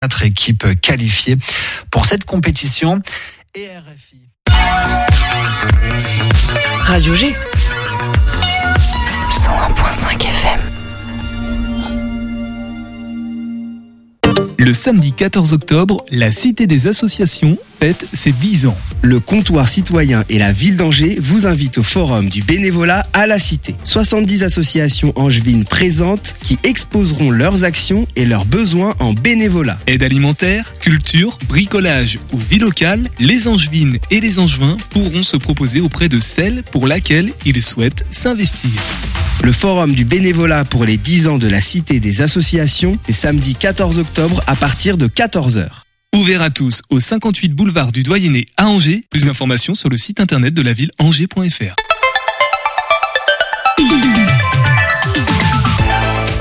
quatre équipes qualifiées pour cette compétition. Et RFI. Radio G. 101.5 FM. Le samedi 14 octobre, la Cité des Associations fête ses 10 ans. Le comptoir citoyen et la ville d'Angers vous invitent au forum du bénévolat à la Cité. 70 associations angevines présentes qui exposeront leurs actions et leurs besoins en bénévolat. Aide alimentaire, culture, bricolage ou vie locale, les angevines et les angevins pourront se proposer auprès de celle pour laquelle ils souhaitent s'investir. Le forum du bénévolat pour les 10 ans de la Cité des Associations, c'est samedi 14 octobre à partir de 14h. Ouvert à tous au 58 boulevard du Doyenné à Angers. Plus d'informations sur le site internet de la ville angers.fr.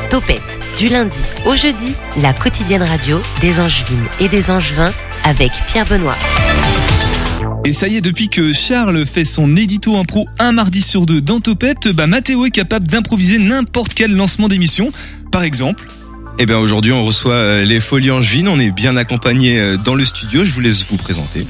Topette, du lundi au jeudi, la quotidienne radio des Angevines et des Angevins avec Pierre Benoît. Et ça y est, depuis que Charles fait son édito impro un mardi sur deux dans Topette, bah Mathéo est capable d'improviser n'importe quel lancement d'émission. Par exemple, Eh bien aujourd'hui on reçoit euh, les Folies Angevines, on est bien accompagnés euh, dans le studio, je vous laisse vous présenter.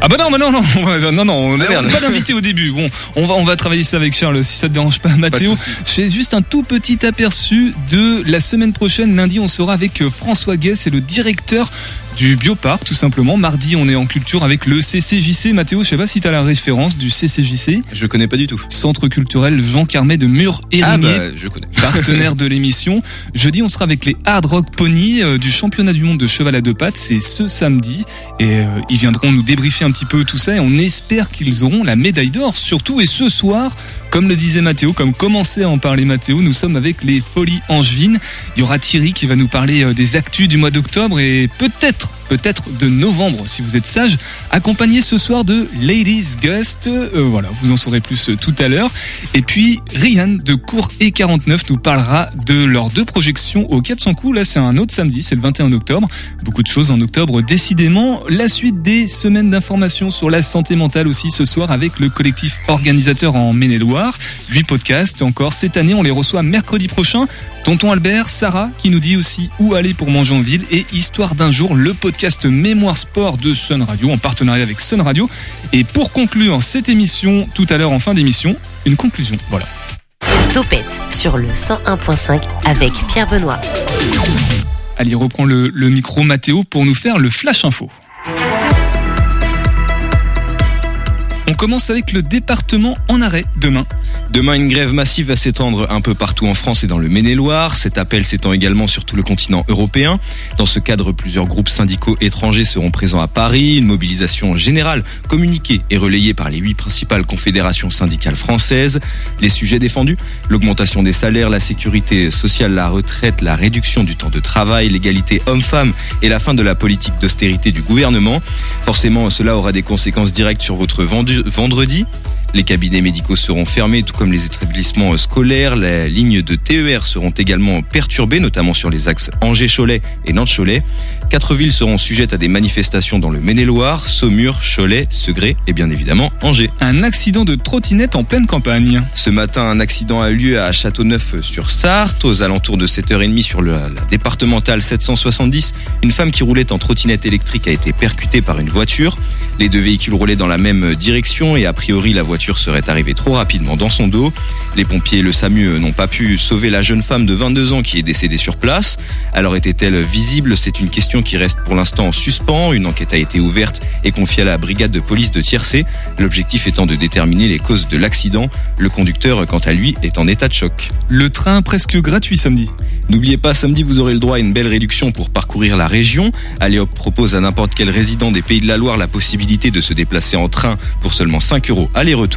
Ah bah non, bah non, non, non, non, on Ah, n'a pas d'invité au début. Bon, on va, on va travailler ça avec Charles si ça te dérange pas, Mathéo. Je fais juste un tout petit aperçu de la semaine prochaine. Lundi, on sera avec euh, François Guet, c'est le directeur du Bioparc, tout simplement. Mardi, on est en culture avec le CCJC. Mathéo, je sais pas si tu as la référence du CCJC. Je connais pas du tout. Centre culturel Jean Carmet de Mur et Ah bah je connais. partenaire de l'émission. Jeudi, on sera avec les Hard Rock Pony euh, du championnat du monde de cheval à deux pattes. C'est ce samedi. Et euh, ils viendront nous débriefer un petit peu tout ça. Et on espère qu'ils auront la médaille d'or, surtout. Et ce soir, comme le disait Mathéo, comme commençait à en parler Mathéo, nous sommes avec les Folies Angevines. Il y aura Thierry qui va nous parler euh, des actus du mois d'octobre et peut-être, peut-être de novembre, si vous êtes sage, accompagné ce soir de Ladies Gust. Euh, voilà, vous en saurez plus euh, tout à l'heure. Et puis, Ryan de Cours et 49 nous parlera de leurs deux projections au 400 coups. Là, c'est un autre samedi, c'est le 21 octobre. Beaucoup de choses en octobre, décidément. La suite des semaines d'information sur la santé mentale aussi ce soir avec le collectif organisateur en Maine-et-Loire. Huit podcasts encore cette année, on les reçoit mercredi prochain. Tonton Albert, Sarah qui nous dit aussi où aller pour manger en ville et Histoire d'un jour, le podcast Mémoire Sport de Sun Radio en partenariat avec Sun Radio. Et pour conclure cette émission, tout à l'heure en fin d'émission, une conclusion. Voilà. Topette sur le 101.5 avec Pierre Benoît. Allez, reprend le, le micro Mathéo pour nous faire le flash info. Commence avec le département en arrêt demain. Demain, une grève massive va s'étendre un peu partout en France et dans le Maine-et-Loire. Cet appel s'étend également sur tout le continent européen. Dans ce cadre, plusieurs groupes syndicaux étrangers seront présents à Paris. Une mobilisation générale communiquée et relayée par les huit principales confédérations syndicales françaises. Les sujets défendus l'augmentation des salaires, la sécurité sociale, la retraite, la réduction du temps de travail, l'égalité homme-femme et la fin de la politique d'austérité du gouvernement. Forcément, cela aura des conséquences directes sur votre vendu- vendredi. Les cabinets médicaux seront fermés, tout comme les établissements scolaires. Les lignes de TER seront également perturbées, notamment sur les axes Angers-Cholet et Nantes-Cholet. Quatre villes seront sujettes à des manifestations dans le Maine-et-Loire, Saumur, Cholet, Segré et bien évidemment Angers. Un accident de trottinette en pleine campagne. Ce matin, un accident a eu lieu à Châteauneuf-sur-Sarthe, aux alentours de 7h30 sur le- la départementale 770. Une femme qui roulait en trottinette électrique a été percutée par une voiture. Les deux véhicules roulaient dans la même direction et a priori la voiture serait arrivée trop rapidement dans son dos. Les pompiers et le SAMU n'ont pas pu sauver la jeune femme de 22 ans qui est décédée sur place. Alors était-elle visible? C'est une question qui reste pour l'instant en suspens. Une enquête a été ouverte et confiée à la brigade de police de Tiercé. L'objectif étant de déterminer les causes de l'accident. Le conducteur, quant à lui, est en état de choc. Le train presque gratuit samedi. N'oubliez pas, samedi, vous aurez le droit à une belle réduction pour parcourir la région. Aléop propose à n'importe quel résident des Pays de la Loire la possibilité de se déplacer en train pour seulement 5 euros aller-retour.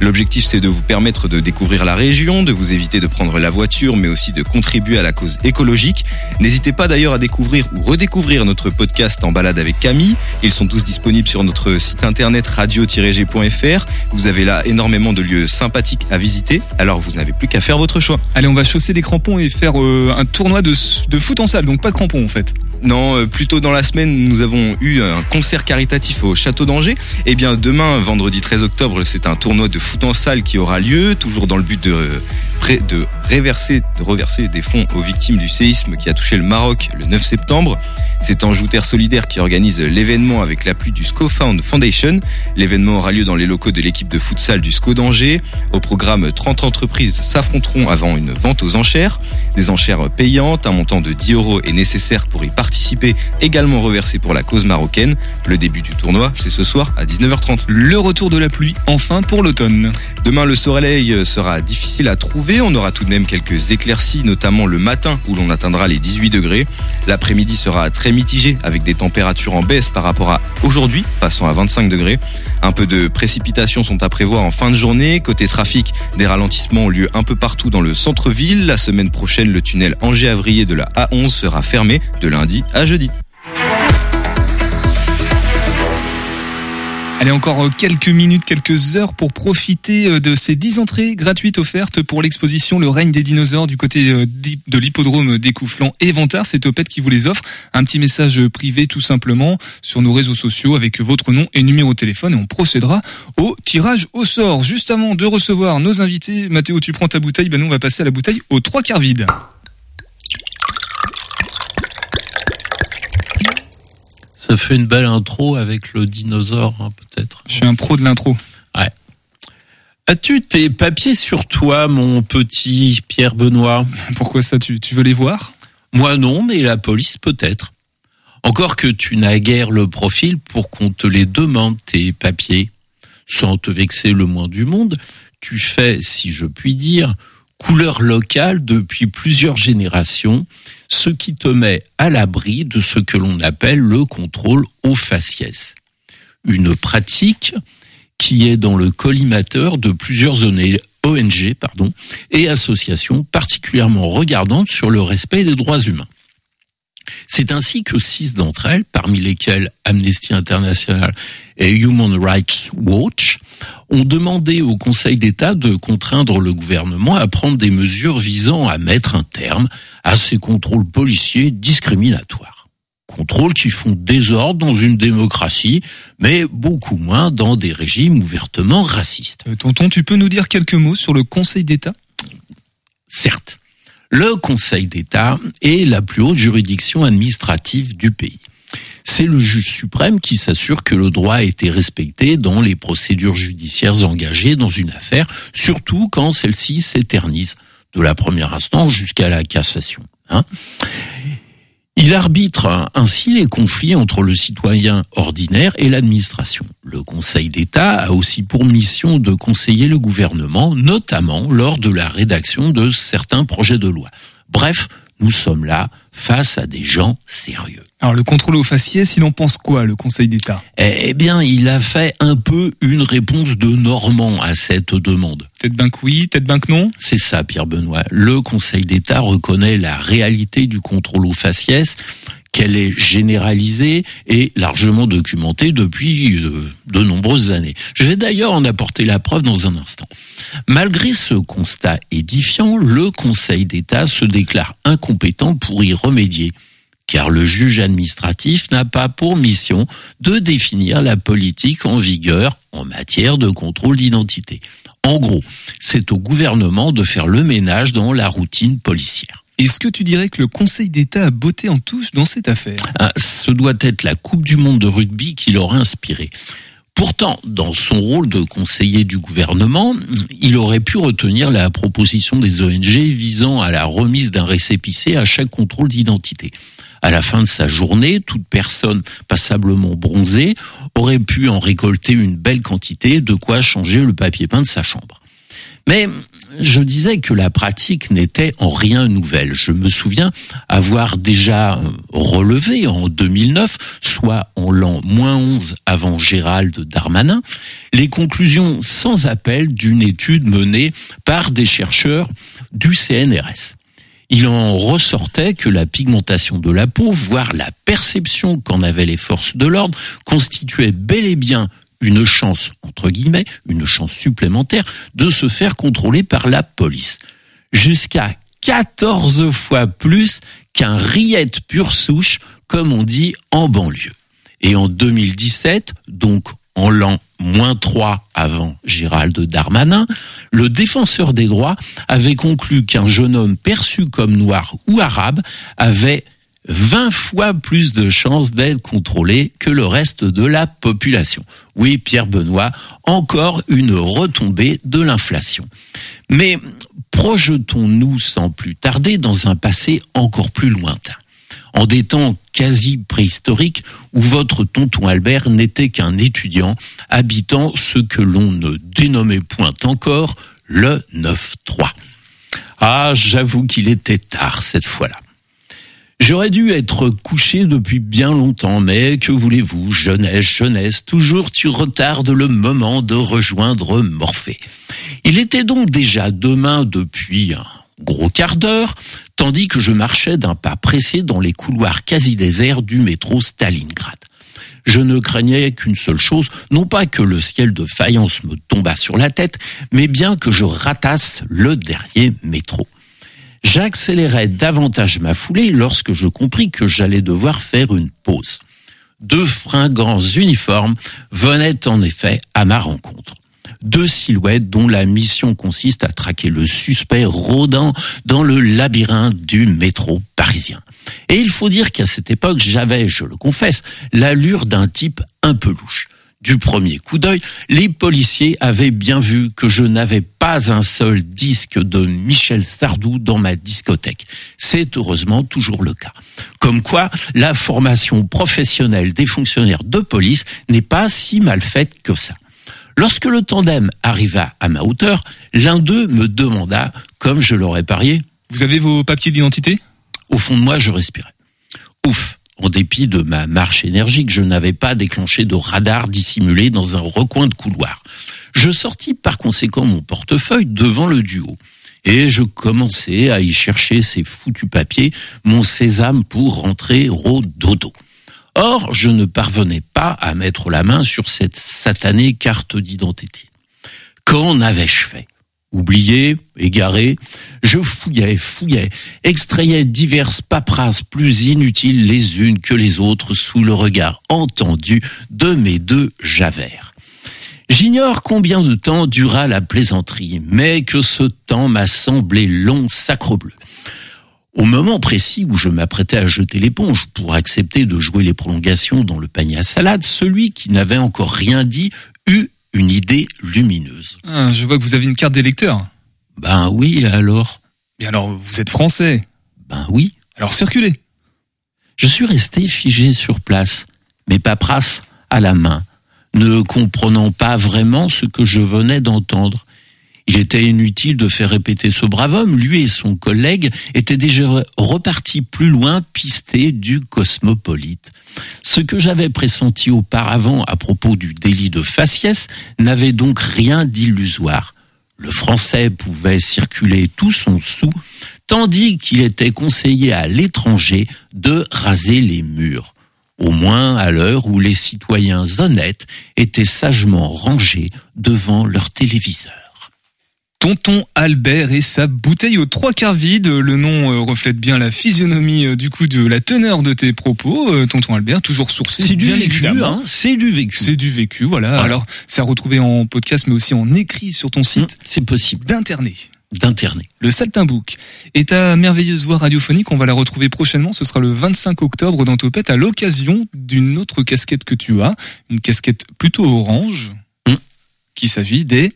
L'objectif, c'est de vous permettre de découvrir la région, de vous éviter de prendre la voiture, mais aussi de contribuer à la cause écologique. N'hésitez pas d'ailleurs à découvrir ou redécouvrir notre podcast en balade avec Camille. Ils sont tous disponibles sur notre site internet radio-g.fr. Vous avez là énormément de lieux sympathiques à visiter, alors vous n'avez plus qu'à faire votre choix. Allez, on va chausser les crampons et faire euh, un tournoi de, de foot en salle, donc pas de crampons en fait. Non, euh, plus tôt dans la semaine, nous avons eu un concert caritatif au Château d'Angers. Et bien demain, vendredi 13 octobre, c'est un tournoi de foot en salle qui aura lieu, toujours dans le but de, de reverser, de reverser des fonds aux victimes du séisme qui a touché le Maroc le 9 septembre. C'est Anjou Terre Solidaire qui organise l'événement avec l'appui du ScoFound Foundation. L'événement aura lieu dans les locaux de l'équipe de futsal du SCO d'Angers. Au programme, 30 entreprises s'affronteront avant une vente aux enchères. Des enchères payantes, un montant de 10 euros est nécessaire pour y participer, également reversé pour la cause marocaine. Le début du tournoi, c'est ce soir à 19h30. Le retour de la pluie, enfin pour l'automne. Demain, le soleil sera difficile à trouver. On aura tout de même quelques éclaircies, notamment le matin où l'on atteindra les 18 degrés. L'après-midi sera très mitigé avec des températures en baisse par rapport à aujourd'hui, passant à 25 degrés. Un peu de précipitations sont à prévoir en fin de journée. Côté trafic, des ralentissements ont lieu un peu partout dans le centre-ville. La semaine prochaine, le tunnel Angers-Avrier de la A11 sera fermé de lundi à jeudi. Allez, encore euh, quelques minutes, quelques heures pour profiter euh, de ces 10 entrées gratuites offertes pour l'exposition Le règne des dinosaures du côté euh, de l'hippodrome d'Écouflant et Ventard. C'est Topette qui vous les offre. Un petit message privé tout simplement sur nos réseaux sociaux avec votre nom et numéro de téléphone et on procédera au tirage au sort. Juste avant de recevoir nos invités, Mathéo, tu prends ta bouteille, ben nous on va passer à la bouteille aux trois quarts vides. Ça fait une belle intro avec le dinosaure, hein, peut-être. Je suis un pro de l'intro. Ouais. As-tu tes papiers sur toi, mon petit Pierre Benoît? Pourquoi ça tu, tu veux les voir? Moi non, mais la police peut-être. Encore que tu n'as guère le profil pour qu'on te les demande, tes papiers. Sans te vexer le moins du monde, tu fais, si je puis dire, couleur locale depuis plusieurs générations, ce qui te met à l'abri de ce que l'on appelle le contrôle au faciès. Une pratique qui est dans le collimateur de plusieurs ONG et associations particulièrement regardantes sur le respect des droits humains. C'est ainsi que six d'entre elles, parmi lesquelles Amnesty International et Human Rights Watch, ont demandé au Conseil d'État de contraindre le gouvernement à prendre des mesures visant à mettre un terme à ces contrôles policiers discriminatoires. Contrôles qui font désordre dans une démocratie, mais beaucoup moins dans des régimes ouvertement racistes. Euh, tonton, tu peux nous dire quelques mots sur le Conseil d'État? Certes. Le Conseil d'État est la plus haute juridiction administrative du pays. C'est le juge suprême qui s'assure que le droit a été respecté dans les procédures judiciaires engagées dans une affaire, surtout quand celle-ci s'éternise, de la première instance jusqu'à la cassation. Hein. Il arbitre ainsi les conflits entre le citoyen ordinaire et l'administration. Le Conseil d'État a aussi pour mission de conseiller le gouvernement, notamment lors de la rédaction de certains projets de loi. Bref, nous sommes là face à des gens sérieux. Alors le contrôle au faciès, il en pense quoi, le Conseil d'État? Eh bien, il a fait un peu une réponse de Normand à cette demande. Peut-être bien que oui, peut-être bien que non? C'est ça, Pierre Benoît. Le Conseil d'État reconnaît la réalité du contrôle au faciès qu'elle est généralisée et largement documentée depuis euh, de nombreuses années. Je vais d'ailleurs en apporter la preuve dans un instant. Malgré ce constat édifiant, le Conseil d'État se déclare incompétent pour y remédier car le juge administratif n'a pas pour mission de définir la politique en vigueur en matière de contrôle d'identité. En gros, c'est au gouvernement de faire le ménage dans la routine policière. Est-ce que tu dirais que le Conseil d'État a botté en touche dans cette affaire? Ah, Ce doit être la Coupe du Monde de rugby qui l'aurait inspiré. Pourtant, dans son rôle de conseiller du gouvernement, il aurait pu retenir la proposition des ONG visant à la remise d'un récépissé à chaque contrôle d'identité. À la fin de sa journée, toute personne passablement bronzée aurait pu en récolter une belle quantité, de quoi changer le papier peint de sa chambre. Mais je disais que la pratique n'était en rien nouvelle. Je me souviens avoir déjà euh, relevé en 2009, soit en l'an moins 11 avant Gérald Darmanin, les conclusions sans appel d'une étude menée par des chercheurs du CNRS. Il en ressortait que la pigmentation de la peau, voire la perception qu'en avaient les forces de l'ordre, constituait bel et bien une chance, entre guillemets, une chance supplémentaire de se faire contrôler par la police. Jusqu'à 14 fois plus qu'un riette pure souche, comme on dit en banlieue. Et en 2017, donc en l'an moins 3 avant Gérald Darmanin, le défenseur des droits avait conclu qu'un jeune homme perçu comme noir ou arabe avait 20 fois plus de chances d'être contrôlé que le reste de la population. Oui, Pierre Benoît, encore une retombée de l'inflation. Mais projetons-nous sans plus tarder dans un passé encore plus lointain en des temps quasi préhistoriques où votre tonton Albert n'était qu'un étudiant habitant ce que l'on ne dénommait point encore le 9-3. Ah, j'avoue qu'il était tard cette fois-là. J'aurais dû être couché depuis bien longtemps, mais que voulez-vous, jeunesse, jeunesse, toujours tu retardes le moment de rejoindre Morphée. Il était donc déjà demain depuis un gros quart d'heure, tandis que je marchais d'un pas pressé dans les couloirs quasi déserts du métro Stalingrad. Je ne craignais qu'une seule chose, non pas que le ciel de faïence me tombât sur la tête, mais bien que je ratasse le dernier métro. J'accélérais davantage ma foulée lorsque je compris que j'allais devoir faire une pause. Deux fringants uniformes venaient en effet à ma rencontre. Deux silhouettes dont la mission consiste à traquer le suspect rôdant dans le labyrinthe du métro parisien. Et il faut dire qu'à cette époque, j'avais, je le confesse, l'allure d'un type un peu louche du premier coup d'œil, les policiers avaient bien vu que je n'avais pas un seul disque de Michel Sardou dans ma discothèque. C'est heureusement toujours le cas. Comme quoi, la formation professionnelle des fonctionnaires de police n'est pas si mal faite que ça. Lorsque le tandem arriva à ma hauteur, l'un d'eux me demanda, comme je l'aurais parié, Vous avez vos papiers d'identité? Au fond de moi, je respirais. Ouf, en dépit de ma marche énergique, je n'avais pas déclenché de radar dissimulé dans un recoin de couloir. Je sortis par conséquent mon portefeuille devant le duo. Et je commençai à y chercher ces foutus papiers, mon sésame pour rentrer au dodo. Or, je ne parvenais pas à mettre la main sur cette satanée carte d'identité. Qu'en avais-je fait? Oublié, égaré, je fouillais, fouillais, extrayais diverses paperasses plus inutiles les unes que les autres sous le regard entendu de mes deux javers. J'ignore combien de temps dura la plaisanterie, mais que ce temps m'a semblé long sacrebleu. Au moment précis où je m'apprêtais à jeter l'éponge pour accepter de jouer les prolongations dans le panier à salade, celui qui n'avait encore rien dit eut une idée lumineuse. ah, Je vois que vous avez une carte d'électeur. Ben oui, alors? Mais alors, vous êtes français. Ben oui. Alors circulez. Je suis resté figé sur place, mes paperasses à la main, ne comprenant pas vraiment ce que je venais d'entendre. Il était inutile de faire répéter ce brave homme, lui et son collègue étaient déjà repartis plus loin, pistés du cosmopolite. Ce que j'avais pressenti auparavant à propos du délit de faciès n'avait donc rien d'illusoire. Le français pouvait circuler tout son sou, tandis qu'il était conseillé à l'étranger de raser les murs. Au moins à l'heure où les citoyens honnêtes étaient sagement rangés devant leur téléviseur. Tonton Albert et sa bouteille aux trois quarts vide. Le nom euh, reflète bien la physionomie euh, du coup de la teneur de tes propos. Euh, Tonton Albert, toujours sourcé. C'est du bien vécu, hein, c'est du vécu. C'est du vécu, voilà. Voilà. Alors, c'est à retrouver en podcast, mais aussi en écrit sur ton site C'est possible d'internet. d'interner. Le Saltimbook et ta merveilleuse voix radiophonique, on va la retrouver prochainement. Ce sera le 25 octobre dans Topette à l'occasion d'une autre casquette que tu as, une casquette plutôt orange. Mm. Qu'il s'agit des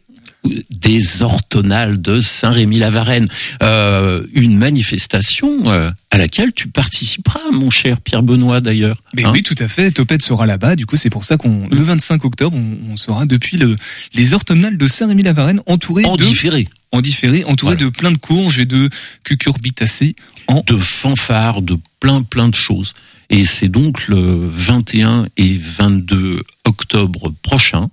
des orthonales de Saint-Rémy-la-Varenne. Euh, une manifestation euh, à laquelle tu participeras, mon cher Pierre Benoît d'ailleurs. Mais Hein oui, tout à fait. Topette sera là-bas. Du coup, c'est pour ça qu'on le 25 octobre, on, on sera depuis le les orthomnales de Saint-Rémy-la-Varenne, entouré en de différé. en différé, entouré Voilà. de plein de courges et de cucurbitacées en de fanfares, de plein plein de choses. Et c'est donc le 21 et 22 octobre prochain.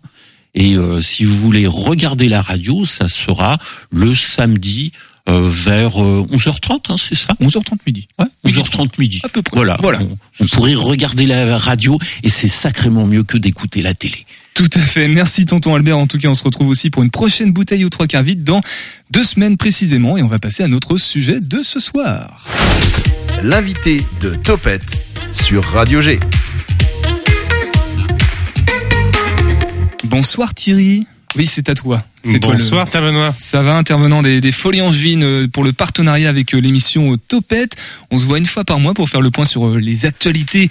Et euh, si vous voulez regarder la radio, ça sera le samedi euh, vers euh, 11h30, hein, c'est ça? 11h30 midi. Ouais, Midi 11h30 midi. À peu près. Voilà. Voilà. On, on pourrait regarder la radio et c'est sacrément mieux que d'écouter la télé. Tout à fait. Merci tonton Albert. En tout cas, on se retrouve aussi pour une prochaine bouteille aux trois quarts vide dans deux semaines précisément. Et on va passer à notre sujet de ce soir. L'invité de Topette sur Radio G. Bonsoir Thierry. Oui, c'est à toi. C'est toi le- Bonsoir, Benoît. Ça va, intervenant des, des Folies Angevines euh, pour le partenariat avec euh, l'émission euh, Topette. On se voit une fois par mois pour faire le point sur les actualités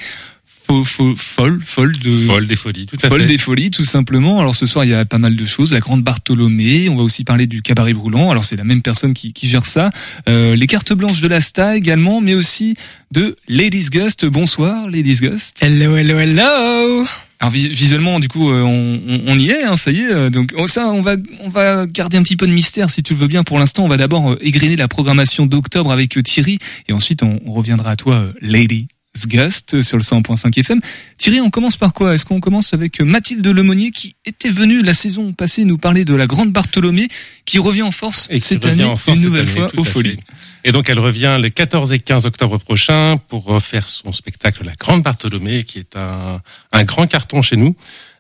fo- fo- folles, folles de Folle des folies, tout à folles fait. des folies, tout simplement. Alors ce soir, il y a pas mal de choses. La Grande Bartholomée. On va aussi parler du cabaret brûlant. Alors c'est la même personne qui, qui gère ça. Euh, les cartes blanches de la Sta également, mais aussi de Ladies Gust. Bonsoir, Ladies Gust. Hello, hello, hello Alors vis- visuellement, du coup, euh, on, y est, hein, ça y est. euh, Donc oh, ça, on va, on va garder un petit peu de mystère, si tu le veux bien. Pour l'instant, on va d'abord euh, égrener la programmation d'octobre avec Thierry, et ensuite on, on reviendra à toi, Lady Gust, sur le 100.5 FM. Thierry, on commence par quoi? Est-ce qu'on commence avec Mathilde Lemonnier, qui était venue la saison passée nous parler de la Grande Bartholomée, qui revient en force Et cette année, force une nouvelle année, fois aux. Folies? Et donc elle revient le 14 et 15 octobre prochain pour refaire son spectacle La Grande Bartholomée, qui est un, un grand carton chez nous.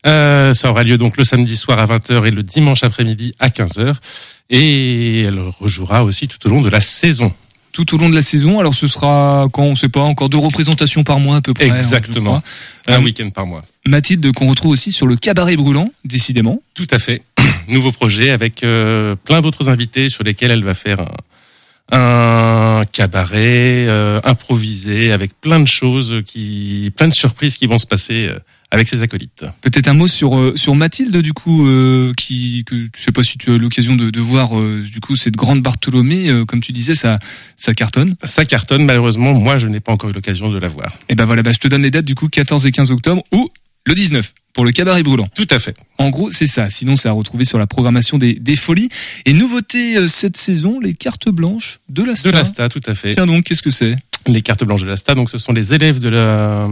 Euh, ça aura lieu donc le samedi soir à 20h et le dimanche après-midi à 15h. Et elle rejouera aussi tout au long de la saison. Tout au long de la saison, alors ce sera quand on sait pas encore deux représentations par mois à peu près. hein, Exactement. Un Euh, week-end par mois. Mathilde qu'on retrouve aussi sur le cabaret brûlant, décidément. Tout à fait. Nouveau projet avec euh, plein d'autres invités sur lesquels elle va faire un, un cabaret euh, improvisé avec plein de choses qui, plein de surprises qui vont se passer euh, avec ses acolytes. Peut-être un mot sur euh, sur Mathilde du coup euh, qui que je sais pas si tu as l'occasion de, de voir euh, du coup cette grande Bartholomée euh, comme tu disais ça ça cartonne. Ça cartonne, malheureusement, moi je n'ai pas encore eu l'occasion de la voir. Et ben voilà, bah, je te donne les dates du coup 14 et 15 octobre ou le 19 pour le cabaret brûlant. Tout à fait. En gros, c'est ça. Sinon, c'est à retrouver sur la programmation des, des folies. Et nouveauté euh, cette saison, les cartes blanches de la De l'ASTA, tout à fait. Tiens donc, qu'est-ce que c'est? Les cartes blanches de l'ASTA, donc ce sont les élèves de la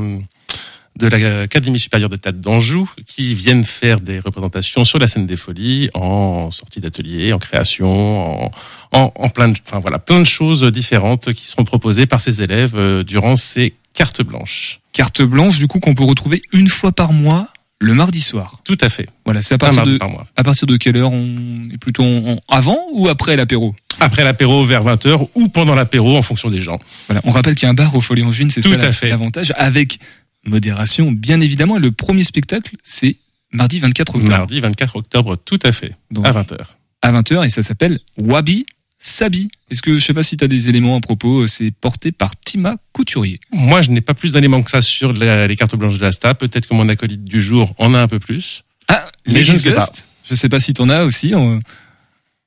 de l'Académie supérieure de théâtre d'Anjou qui viennent faire des représentations sur la scène des folies en sortie d'atelier, en création, en, en, en plein de, enfin voilà, plein de choses différentes qui seront proposées par ces élèves euh, durant ces cartes blanches. Carte blanche, du coup, qu'on peut retrouver une fois par mois, le mardi soir. Tout à fait. Voilà, c'est à partir de par mois. à partir de quelle heure on est plutôt en- en- avant ou après l'apéro? Après l'apéro vers 20h ou pendant l'apéro en fonction des gens. Voilà, on rappelle qu'il y a un bar au Folie Angevine, c'est Tout ça à la- fait. l'avantage, avec modération, bien évidemment. Et le premier spectacle, c'est mardi 24 octobre, Mardi 24 octobre, tout à fait, Donc, à 20h. à 20h, et ça s'appelle Wabi Sabi. Est-ce que, je sais pas si tu as des éléments à propos, euh, c'est porté par Tima Couturier. Moi, je n'ai pas plus d'éléments que ça sur la- les cartes blanches de l'ASTA. Peut-être que mon acolyte du jour en a un peu plus. Ah, Mais je ne sais pas. Je sais pas si t'en as aussi. on-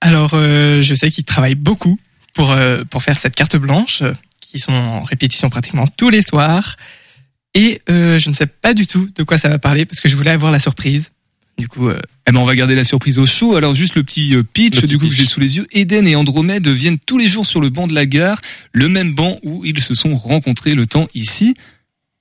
Alors, euh, je sais qu'ils travaillent beaucoup pour, euh, pour faire cette carte blanche, euh, qui sont en répétition pratiquement tous les soirs. Et euh, je ne sais pas du tout de quoi ça va parler, parce que je voulais avoir la surprise. Du coup, euh, Eh ben, on va garder la surprise au show. Alors, juste le petit euh, pitch, Le petit du coup, que j'ai sous les yeux. Eden et Andromède viennent tous les jours sur le banc de la gare, le même banc où ils se sont rencontrés. Le temps ici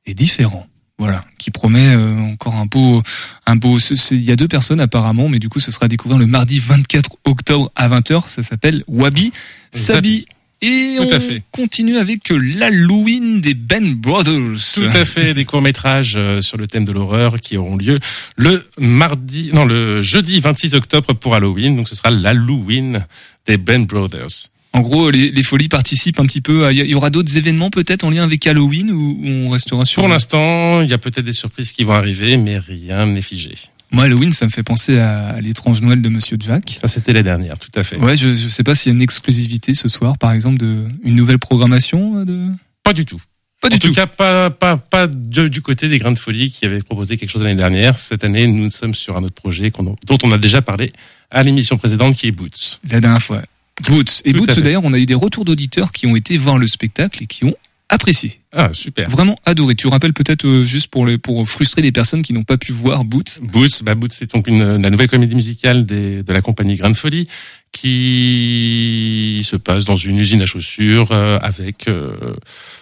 est différent. Voilà, qui promet euh, encore un beau, un beau. Il y a deux personnes apparemment, mais du coup, ce sera à découvrir le mardi 24 octobre à 20h. Ça s'appelle Wabi Sabi. Et Tout on à fait. continue avec l'Halloween des Ben Brothers. Tout à fait, des courts-métrages euh, sur le thème de l'horreur qui auront lieu le mardi, non, le jeudi 26 octobre pour Halloween. Donc ce sera l'Halloween des Ben Brothers. En gros, les, les folies participent un petit peu. à- Il y aura d'autres événements peut-être en lien avec Halloween ou on restera sur. Pour l'instant, il y a peut-être des surprises qui vont arriver, mais rien n'est figé. Moi, Halloween, ça me fait penser à, à l'étrange Noël de Monsieur Jack. Ça, c'était la dernière, tout à fait. Ouais, je, je sais pas s'il y a une exclusivité ce soir, par exemple, de une nouvelle programmation euh, de. Pas du tout. Pas en du tout, tout. cas, pas, pas, pas de- du côté des Grains de Folie qui avaient proposé quelque chose l'année dernière. Cette année, nous sommes sur un autre projet dont on a déjà parlé à l'émission précédente qui est Boots. La dernière fois. Boots. Et Tout Boots, d'ailleurs, on a eu des retours d'auditeurs qui ont été voir le spectacle et qui ont apprécié. Ah, super. Vraiment adoré. Tu rappelles peut-être euh, juste pour les, pour frustrer les personnes qui n'ont pas pu voir Boots. Boots, bah Boots, c'est donc une, la nouvelle comédie musicale des, de la compagnie Grain de Folie qui se passe dans une usine à chaussures euh, avec euh,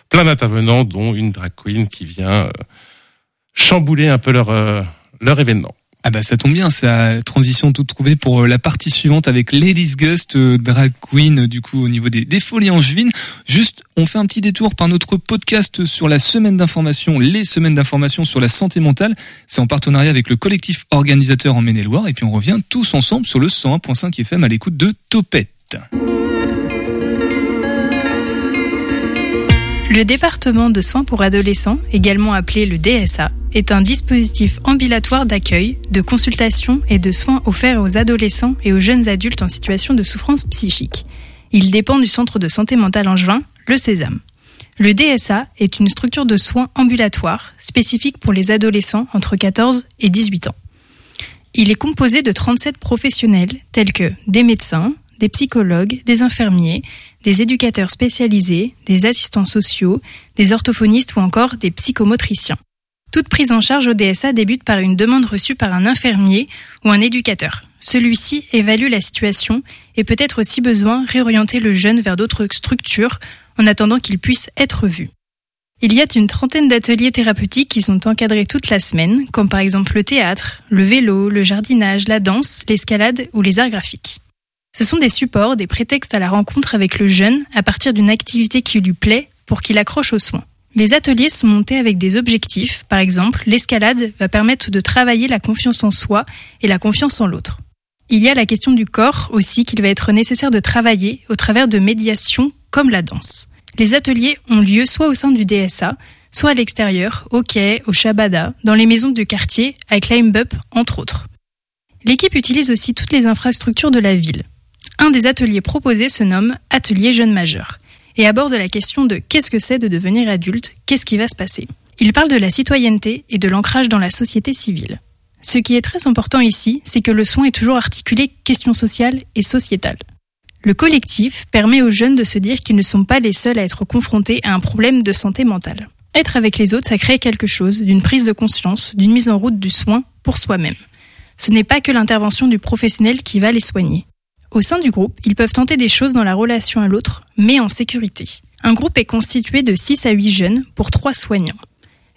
plein d'intervenants, dont une drag queen qui vient euh, chambouler un peu leur, euh, leur événement. Ah bah ça tombe bien, c'est la transition toute trouvée pour euh, la partie suivante avec Ladies Gust, euh, drag queen euh, du coup au niveau des, des folies angevines. Juste, on fait un petit détour par notre podcast sur la semaine d'information, les semaines d'information sur la santé mentale. C'est en partenariat avec le collectif organisateur en Maine-et-Loire et puis on revient tous ensemble sur le 101.5 FM à l'écoute de Topette. Le département de soins pour adolescents, également appelé le DSA, est un dispositif ambulatoire d'accueil, de consultation et de soins offerts aux adolescents et aux jeunes adultes en situation de souffrance psychique. Il dépend du centre de santé mentale angevin, le Sésame. Le DSA est une structure de soins ambulatoire spécifique pour les adolescents entre 14 et 18 ans. Il est composé de 37 professionnels tels que des médecins, des psychologues, des infirmiers, des éducateurs spécialisés, des assistants sociaux, des orthophonistes ou encore des psychomotriciens. Toute prise en charge au DSA débute par une demande reçue par un infirmier ou un éducateur. Celui-ci évalue la situation et peut être si besoin réorienter le jeune vers d'autres structures en attendant qu'il puisse être vu. Il y a une trentaine d'ateliers thérapeutiques qui sont encadrés toute la semaine, comme par exemple le théâtre, le vélo, le jardinage, la danse, l'escalade ou les arts graphiques. Ce sont des supports, des prétextes à la rencontre avec le jeune à partir d'une activité qui lui plaît pour qu'il accroche aux soins. Les ateliers sont montés avec des objectifs, par exemple, l'escalade va permettre de travailler la confiance en soi et la confiance en l'autre. Il y a la question du corps aussi qu'il va être nécessaire de travailler au travers de médiations comme la danse. Les ateliers ont lieu soit au sein du DSA, soit à l'extérieur, au quai, au Shabada, dans les maisons de quartier, à Climb Up, entre autres. L'équipe utilise aussi toutes les infrastructures de la ville. Un des ateliers proposés se nomme Atelier Jeunes Majeurs et aborde la question de qu'est-ce que c'est de devenir adulte, qu'est-ce qui va se passer. Il parle de la citoyenneté et de l'ancrage dans la société civile. Ce qui est très important ici, c'est que le soin est toujours articulé questions sociales et sociétales. Le collectif permet aux jeunes de se dire qu'ils ne sont pas les seuls à être confrontés à un problème de santé mentale. Être avec les autres, ça crée quelque chose, d'une prise de conscience, d'une mise en route du soin pour soi-même. Ce n'est pas que l'intervention du professionnel qui va les soigner. Au sein du groupe, ils peuvent tenter des choses dans la relation à l'autre, mais en sécurité. Un groupe est constitué de 6 à 8 jeunes pour 3 soignants.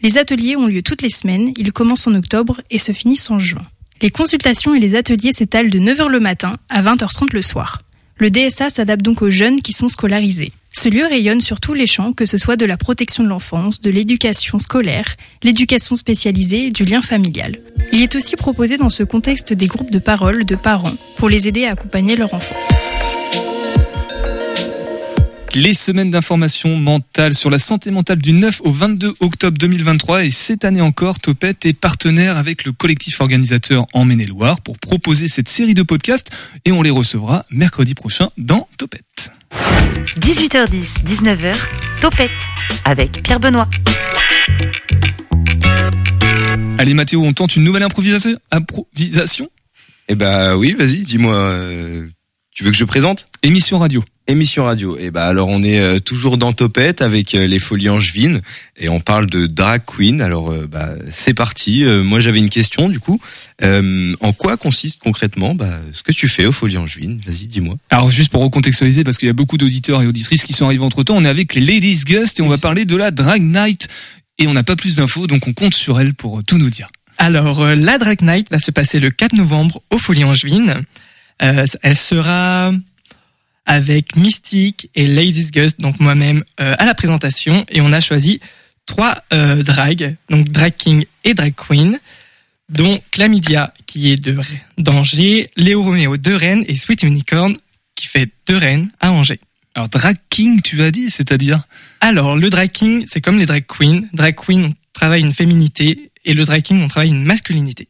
Les ateliers ont lieu toutes les semaines, ils commencent en octobre et se finissent en juin. Les consultations et les ateliers s'étalent de 9h le matin à 20h30 le soir. Le DSA s'adapte donc aux jeunes qui sont scolarisés. Ce lieu rayonne sur tous les champs, que ce soit de la protection de l'enfance, de l'éducation scolaire, l'éducation spécialisée du lien familial. Il est aussi proposé dans ce contexte des groupes de parole de parents pour les aider à accompagner leur enfant. Les semaines d'information mentale sur la santé mentale du 9 au 22 octobre 2023 et cette année encore, Topette est partenaire avec le collectif organisateur en Maine-et-Loire pour proposer cette série de podcasts et on les recevra mercredi prochain dans Topette. 18h10, 19h, Topette avec Pierre Benoît. Allez Mathéo, on tente une nouvelle improvisation Improvisation? Eh bah oui, vas-y, dis-moi. euh, tu veux que je présente? Émission radio. Émission radio. Et bah alors on est euh, toujours dans Topette avec euh, les Folies Angevines et on parle de drag queen. Alors euh, bah c'est parti. Moi j'avais une question du coup. Euh, en quoi consiste concrètement bah, ce que tu fais aux Folies Angevines? Vas-y, dis-moi. Alors juste pour recontextualiser, parce qu'il y a beaucoup d'auditeurs et auditrices qui sont arrivés entre temps, on est avec les Ladies Gust et on va parler de la Drag Night. Et on n'a pas plus d'infos, donc on compte sur elle pour tout nous dire. Alors, la Drag Night va se passer le 4 novembre au Folies Angevines. Euh, elle sera avec Mystique et Ladies Gust, donc moi-même, euh, à la présentation. Et on a choisi trois euh, drags, donc Drag King et Drag Queen, dont Chlamydia, qui est de d'Angers, Léo Roméo de Rennes et Sweet Unicorn, qui fait de Rennes à Angers. Alors Drag King, tu as dit, c'est-à-dire? Alors, le drag king, c'est comme les drag queens. Drag queen, on travaille une féminité, et le drag king, on travaille une masculinité.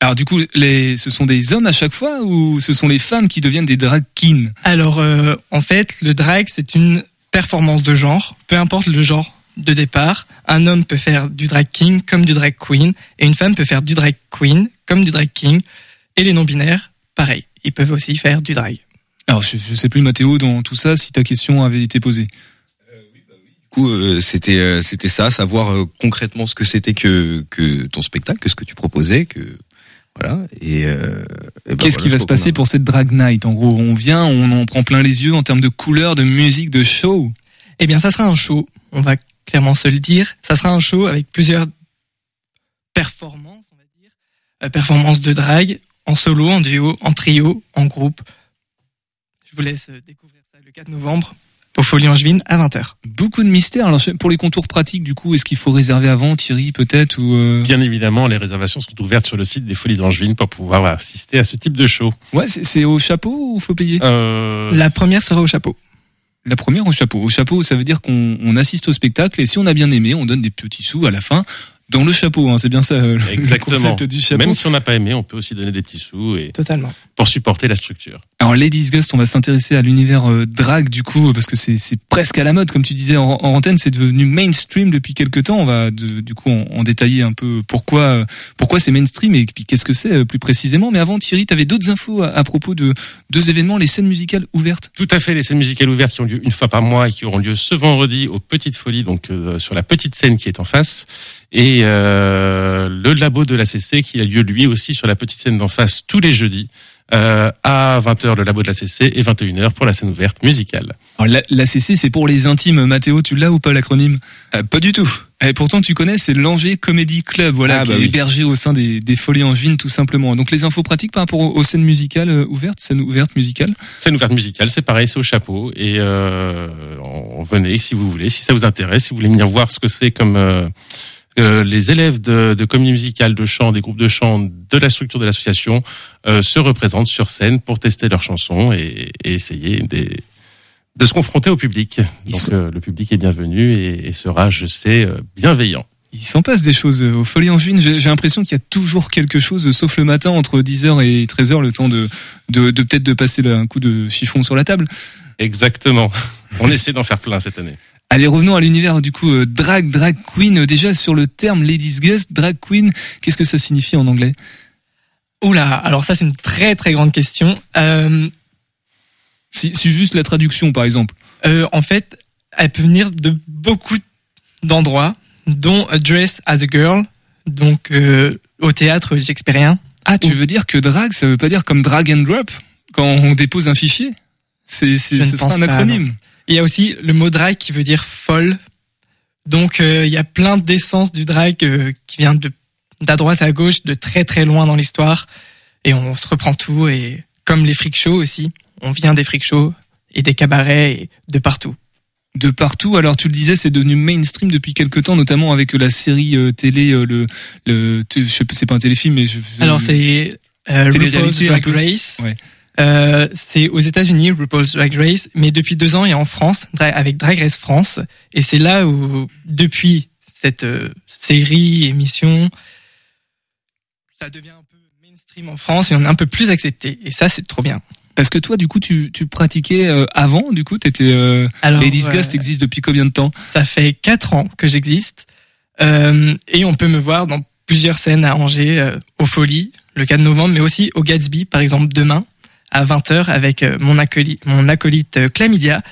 Alors du coup, les, ce sont des hommes à chaque fois ou ce sont les femmes qui deviennent des drag kings Alors, euh, en fait, le drag, c'est une performance de genre, peu importe le genre de départ. Un homme peut faire du drag king comme du drag queen, et une femme peut faire du drag queen comme du drag king. Et les non-binaires, pareil, ils peuvent aussi faire du drag. Alors je, je sais plus Mathéo dans tout ça si ta question avait été posée. Du coup, euh, c'était euh, c'était ça, savoir euh, concrètement ce que c'était que que ton spectacle, que ce que tu proposais, que voilà. Et, euh, et ben Qu'est-ce voilà, qui va se passer a- pour cette Drag Night? En gros, on vient, on en prend plein les yeux en termes de couleurs, de musique, de show. Eh bien, ça sera un show, on va clairement se le dire. Ça sera un show avec plusieurs performances, on va dire. Euh, performances de drag, en solo, en duo, en trio, en groupe. Je vous laisse euh, découvrir ça le 4 novembre au Folie Angevine à 20h. Beaucoup de mystères. Alors pour les contours pratiques, du coup, est-ce qu'il faut réserver avant, Thierry, peut-être ou euh, Bien évidemment, les réservations sont ouvertes sur le site des Folies Angevines pour pouvoir assister à ce type de show. Ouais, c'est c'est au chapeau ou faut payer? Euh, La première sera au chapeau. La première au chapeau. Au chapeau, ça veut dire qu'on on assiste au spectacle et si on a bien aimé, on donne des petits sous à la fin. Dans le chapeau. Hein, c'est bien ça euh, le concept du chapeau. Même si on n'a pas aimé, on peut aussi donner des petits sous et Totalement. pour supporter la structure. Alors Ladies Ghost, on va s'intéresser à l'univers euh, drag du coup parce que c'est presque à la mode comme tu disais en, en antenne, c'est devenu mainstream depuis quelques temps. On va de- du coup en, en détailler un peu pourquoi euh, pourquoi c'est mainstream et puis qu'est-ce que c'est euh, plus précisément. Mais avant Thierry, tu avais d'autres infos à, à propos de deux événements, les scènes musicales ouvertes. Tout à fait, les scènes musicales ouvertes qui ont lieu une fois par mois et qui auront lieu ce vendredi aux Petites Folies, donc euh, sur la petite scène qui est en face, et euh, le labo de l'ACC qui a lieu lui aussi sur la petite scène d'en face tous les jeudis. Euh, à 20h le labo de l'ACC et 21h pour la scène ouverte musicale. Alors la, l'ACC c'est pour les intimes. Mathéo, tu l'as ou pas l'acronyme? Euh, pas du tout. Et pourtant tu connais, c'est l'Angers Comedy Club, voilà, Ah, qui bah est oui. hébergé au sein des, des Folies Angevines tout simplement. Donc les infos pratiques par rapport aux, aux scènes musicales euh, ouvertes, scènes ouvertes musicales? Scène ouverte musicale, c'est pareil, c'est au chapeau et euh, on, venez si vous voulez, si ça vous intéresse, si vous voulez venir voir ce que c'est comme euh, les élèves de, de comédie musicale, de chant, des groupes de chant, de la structure de l'association euh, se représentent sur scène pour tester leurs chansons et, et essayer des, de se confronter au public. Ils Donc sont- euh, le public est bienvenu et, et sera, je sais, euh, bienveillant. Il s'en passe des choses aux Folies Angevines. J'ai j'ai l'impression qu'il y a toujours quelque chose, sauf le matin entre 10h et 13h, le temps de, de, de peut-être de passer un coup de chiffon sur la table. Exactement. On essaie d'en faire plein cette année. Allez, revenons à l'univers du coup euh, drag, drag queen. Euh, Déjà sur le terme ladies guest, drag queen, qu'est-ce que ça signifie en anglais? Oula, alors ça c'est une très très grande question. Euh, si juste la traduction par exemple. euh, en fait, elle peut venir de beaucoup d'endroits, dont euh, Dress as a Girl, donc euh, au théâtre shakespearien. Ah, tu Ou- veux dire que drag, ça veut pas dire comme drag and drop quand on dépose un fichier? C'est, c'est, ce sera un pas, acronyme. Il y a aussi le mot drag qui veut dire folle. Donc euh, il y a plein d'essence du drag euh, qui vient de d'à droite à gauche, de très très loin dans l'histoire. Et on se reprend tout. Et comme les freak shows aussi, on vient des freak shows et des cabarets et de partout. de partout. Alors tu le disais, c'est devenu mainstream depuis quelques temps, notamment avec la série euh, télé, euh, le, je sais pas, c'est pas un téléfilm, mais je, Alors c'est euh, RuPaul's Drag. Race. Ouais. Euh, c'est aux États-Unis RuPaul's Drag Race, mais depuis deux ans il a en France avec Drag Race France, et c'est là où depuis cette euh, série émission, ça devient un peu mainstream en France et on est un peu plus accepté, et ça c'est trop bien. parce que toi, du coup, tu, tu pratiquais euh, avant, du coup, t'étais euh, Alors Ladies euh, Ghost existe depuis combien de temps? ça fait quatre ans que j'existe, euh, et on peut me voir dans plusieurs scènes à Angers, euh, au Folie, le 4 novembre, mais aussi au Gatsby par exemple demain à 20h avec euh, mon acolyte, mon acolyte euh, Chlamydia.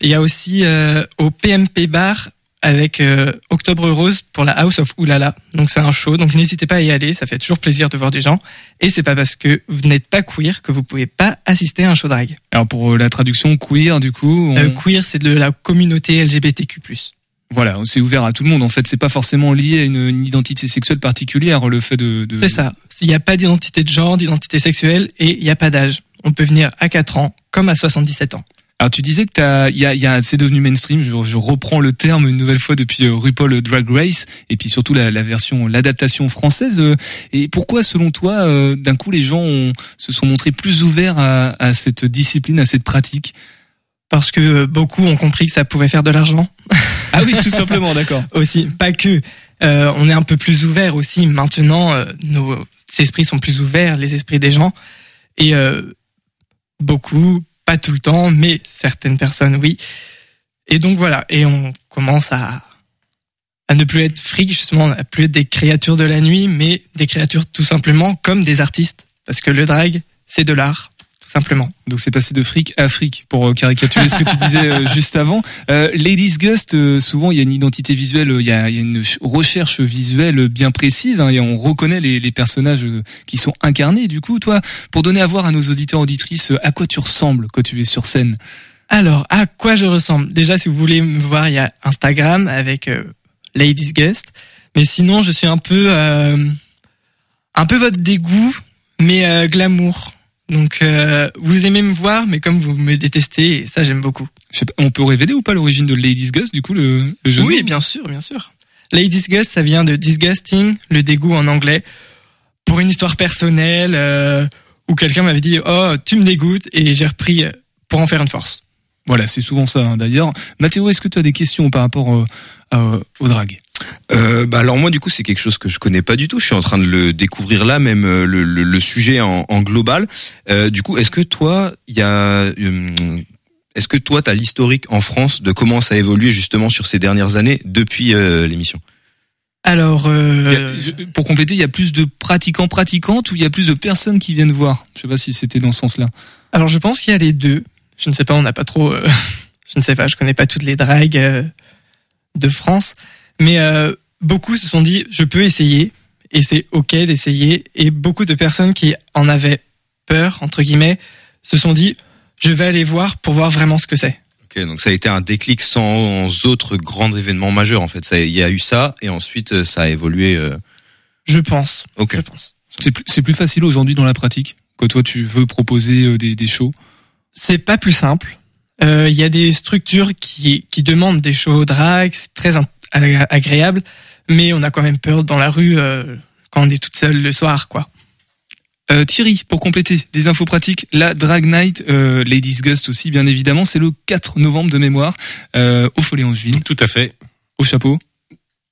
Il y a aussi euh, au PMP Bar avec euh, Octobre Rose pour la House of Oulala. Donc c'est un show, donc n'hésitez pas à y aller, ça fait toujours plaisir de voir des gens. Et c'est pas parce que vous n'êtes pas queer que vous pouvez pas assister à un show drag. Alors pour euh, la traduction queer, du coup, on- Euh, queer, c'est de la communauté LGBTQ+. voilà, c'est ouvert à tout le monde. En fait, c'est pas forcément lié à une, une identité sexuelle particulière, le fait de. de... C'est ça. Il n'y a pas d'identité de genre, d'identité sexuelle et il n'y a pas d'âge. On peut venir à 4 ans comme à 77 ans. Alors tu disais que t'as, il y a, y a, c'est devenu mainstream. Je, je reprends le terme une nouvelle fois depuis euh, RuPaul Drag Race et puis surtout la, la version, l'adaptation française. euh, Et pourquoi, selon toi, euh, d'un coup, les gens ont- se sont montrés plus ouverts à, à cette discipline, à cette pratique? Parce que euh, beaucoup ont compris que ça pouvait faire de l'argent. Ah oui, tout simplement, d'accord. aussi, pas que. Euh, on est un peu plus ouvert aussi. Maintenant, euh, nos esprits sont plus ouverts, les esprits des gens. Et euh, beaucoup, pas tout le temps, mais certaines personnes, oui. Et donc voilà. Et on commence à ne plus être fric, justement, à plus être des créatures de la nuit, mais des créatures tout simplement comme des artistes. Parce que le drag, c'est de l'art, simplement. Donc c'est passé de fric à fric pour euh, caricaturer ce que tu disais euh, juste avant. Euh, Ladies Ghost, euh, souvent il y a une identité visuelle, il y a, il y a une ch- recherche visuelle bien précise hein, et on reconnaît les, les personnages euh, qui sont incarnés. Du coup, toi, pour donner à voir à nos auditeurs auditrices à quoi tu ressembles quand tu es sur scène? Alors, à quoi je ressemble? Déjà, si vous voulez me voir, il y a Instagram avec euh, Ladies Ghost. Mais sinon, je suis un peu, euh, un peu votre dégoût, mais euh, glamour. Donc, euh, vous aimez me voir, mais comme vous me détestez, et ça, j'aime beaucoup. Je sais pas, on peut révéler ou pas l'origine de Ladies Ghost, du coup, le, le jeu de Oui, bien sûr, bien sûr. Ladies Ghost, ça vient de disgusting, le dégoût en anglais, pour une histoire personnelle euh, où quelqu'un m'avait dit oh tu me dégoûtes et j'ai repris euh, pour en faire une force. Voilà, c'est souvent ça hein, d'ailleurs. Mathéo, est-ce que tu as des questions par rapport euh, euh, au drag Euh, bah alors moi du coup c'est quelque chose que je connais pas du tout. Je suis en train de le découvrir là, même euh, le, le, le sujet en, en global. Euh, du coup, est-ce que toi, il y a, hum, est-ce que toi, t'as l'historique en France de comment ça a évolué justement sur ces dernières années depuis euh, l'émission? Alors, euh, a- je- pour compléter, il y a plus de pratiquants pratiquantes ou il y a plus de personnes qui viennent voir? Je sais pas si c'était dans ce sens-là. alors je pense qu'il y a les deux. Je ne sais pas, on n'a pas trop. euh, je ne sais pas, je connais pas toutes les dragues euh, de France, mais euh, beaucoup se sont dit je peux essayer et c'est ok d'essayer. Et beaucoup de personnes qui en avaient peur entre guillemets se sont dit je vais aller voir pour voir vraiment ce que c'est. Ok, donc ça a été un déclic sans autres grands événements majeurs en fait. Ça, il y a eu ça et ensuite euh, ça a évolué. euh, Je pense. Ok. Je pense. C'est plus, c'est plus facile aujourd'hui dans la pratique quand toi tu veux proposer euh, des, des shows? c'est pas plus simple. Euh, Il y a des structures qui, qui demandent des shows drag, c'est très agréable, mais on a quand même peur dans la rue euh, quand on est toute seule le soir, quoi. Euh, Thierry, pour compléter les infos pratiques, la Drag Night, euh, Ladies Gust aussi bien évidemment, c'est le 4 novembre de mémoire euh, au Follet Angevine, Tout à fait. au chapeau.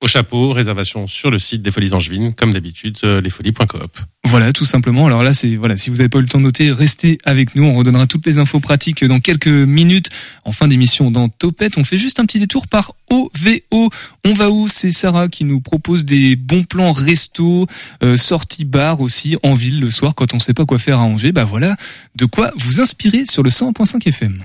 Au chapeau, réservation sur le site des Folies Angevines, comme d'habitude, euh, lesfolies.coop. Voilà, tout simplement. Alors là, c'est voilà, si vous n'avez pas eu le temps de noter, restez avec nous. On redonnera toutes les infos pratiques dans quelques minutes en fin d'émission dans Topette. On fait juste un petit détour par OVO. On va où? C'est Sarah qui nous propose des bons plans resto, euh, sorties bar aussi en ville le soir quand on sait pas quoi faire à Angers. Bah voilà, de quoi vous inspirer sur le 100.5 FM.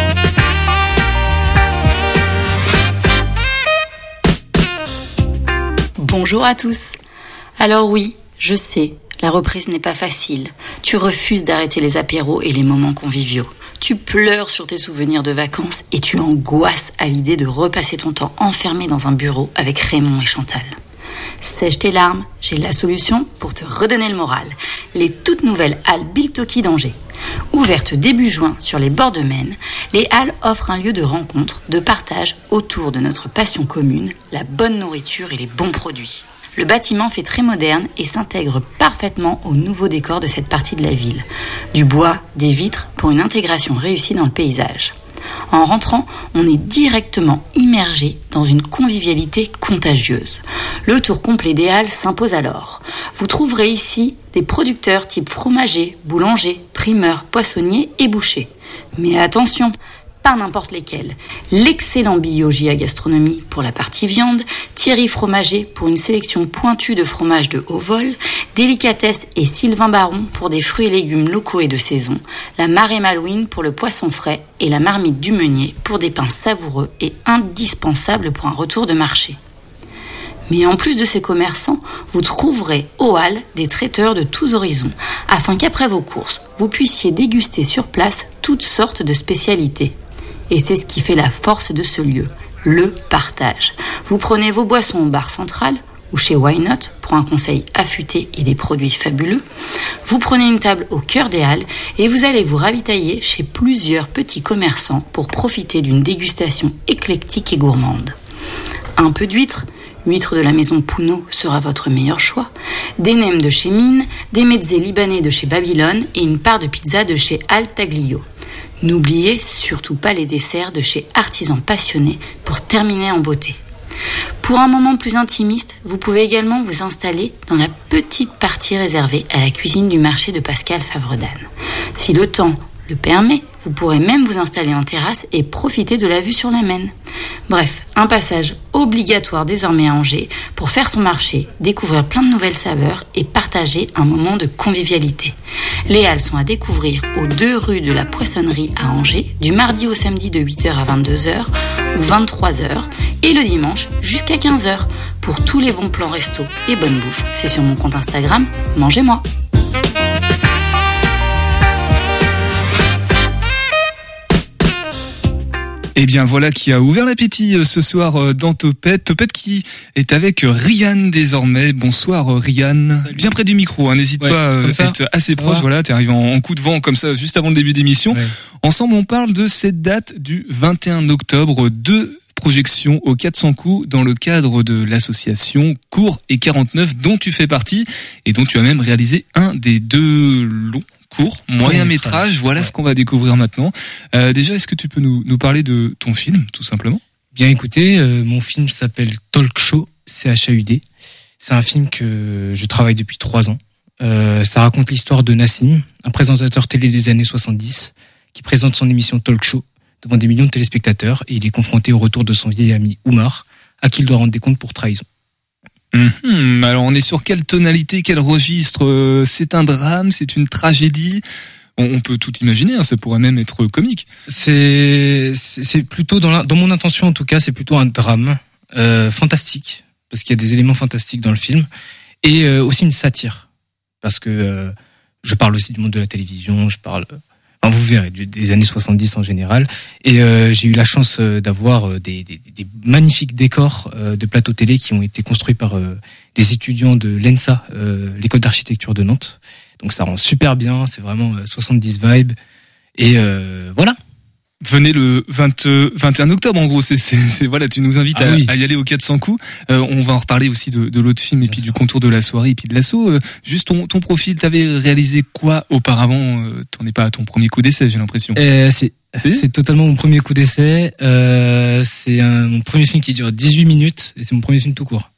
Bonjour à tous. Alors oui, je sais, la reprise n'est pas facile. Tu refuses d'arrêter les apéros et les moments conviviaux. Tu pleures sur tes souvenirs de vacances et tu angoisses à l'idée de repasser ton temps enfermé dans un bureau avec Raymond et Chantal. Sèche tes larmes, j'ai la solution pour te redonner le moral. Les toutes nouvelles halles Biltoki d'Angers. Ouvertes début juin sur les bords de Maine, les halles offrent un lieu de rencontre, de partage autour de notre passion commune, la bonne nourriture et les bons produits. Le bâtiment fait très moderne et s'intègre parfaitement au nouveau décor de cette partie de la ville. Du bois, des vitres pour une intégration réussie dans le paysage. En rentrant, on est directement immergé dans une convivialité contagieuse. Le tour complet des halles s'impose alors. Vous trouverez ici des producteurs type fromager, boulanger, primeur, poissonnier et boucher. Mais attention, pas n'importe lesquels. L'excellent Biogia Gastronomie pour la partie viande, Thierry Fromager pour une sélection pointue de fromages de haut vol, Délicatesse et Sylvain Baron pour des fruits et légumes locaux et de saison, la Marée Malouine pour le poisson frais et la Marmite du Meunier pour des pains savoureux et indispensables pour un retour de marché. Mais en plus de ces commerçants, vous trouverez au hall des traiteurs de tous horizons, afin qu'après vos courses, vous puissiez déguster sur place toutes sortes de spécialités. Et c'est ce qui fait la force de ce lieu, le partage. Vous prenez vos boissons au bar central ou chez Why Not pour un conseil affûté et des produits fabuleux. Vous prenez une table au cœur des halles et vous allez vous ravitailler chez plusieurs petits commerçants pour profiter d'une dégustation éclectique et gourmande. Un peu d'huîtres, Huître de la maison Pounot sera votre meilleur choix. Des nems de chez Mine, des mezzés libanais de chez Babylone et une part de pizza de chez Al Taglio. N'oubliez surtout pas les desserts de chez Artisans Passionnés pour terminer en beauté. Pour un moment plus intimiste, vous pouvez également vous installer dans la petite partie réservée à la cuisine du marché de Pascal Favredan. Si le temps le permet, vous pourrez même vous installer en terrasse et profiter de la vue sur la Maine. Bref, un passage obligatoire désormais à Angers pour faire son marché, découvrir plein de nouvelles saveurs et partager un moment de convivialité. Les halles sont à découvrir aux deux rues de la Poissonnerie à Angers, du mardi au samedi de 8h à 22h ou 23h et le dimanche jusqu'à 15h. Pour tous les bons plans resto et bonne bouffe, c'est sur mon compte Instagram Mangez-moi. Eh bien voilà qui a ouvert l'appétit euh, ce soir euh, dans Topette. Topette qui est avec euh, Ryan désormais. Bonsoir Ryan. Bien près du micro, hein. n'hésite Ouais, pas à être assez proche. va Voilà, t'es arrivé en, coup de vent comme ça juste avant le début d'émission. Ouais. Ensemble on parle de cette date du 21 octobre. Deux projections aux 400 coups dans le cadre de l'association Cours et 49 dont tu fais partie et dont tu as même réalisé un des deux longs courts, moyen métrage. Voilà ce qu'on va découvrir maintenant. Euh, déjà, est-ce que tu peux nous, nous parler de ton film, tout simplement? Bien écoutez, euh, mon film s'appelle Talk Show, CHAUD. C'est un film que je travaille depuis trois ans. Euh, ça raconte l'histoire de Nassim, un présentateur télé des années 70, qui présente son émission Talk Show devant des millions de téléspectateurs et il est confronté au retour de son vieil ami Oumar, à qui il doit rendre des comptes pour trahison. Mhm. Alors, on est sur quelle tonalité, quel registre Euh, C'est un drame, c'est une tragédie on, peut tout imaginer, hein, ça pourrait même être comique. C'est plutôt dans, la- dans mon intention en tout cas, c'est plutôt un drame euh, fantastique parce qu'il y a des éléments fantastiques dans le film et euh, aussi une satire parce que euh, je parle aussi du monde de la télévision, je parle enfin, vous verrez des années 70 en général et euh, j'ai eu la chance euh, d'avoir euh, des, des, des magnifiques décors euh, de plateaux télé qui ont été construits par des étudiants de l'ENSA, l'école d'architecture de Nantes. Donc ça rend super bien, c'est vraiment euh, 70 vibes et voilà. Venez le 20, euh, 21 octobre, en gros. C'est, voilà, tu nous invites Ah à, oui. à y aller aux 400 coups. Euh, on va en reparler aussi de, de l'autre film et puis du contour de la soirée et puis de l'assaut. Euh, juste ton, ton profil, t'avais réalisé quoi auparavant? Euh, T'en es pas à ton premier coup d'essai, j'ai l'impression. C'est c'est totalement mon premier coup d'essai. C'est un- mon premier film qui dure 18 minutes et c'est mon premier film tout court.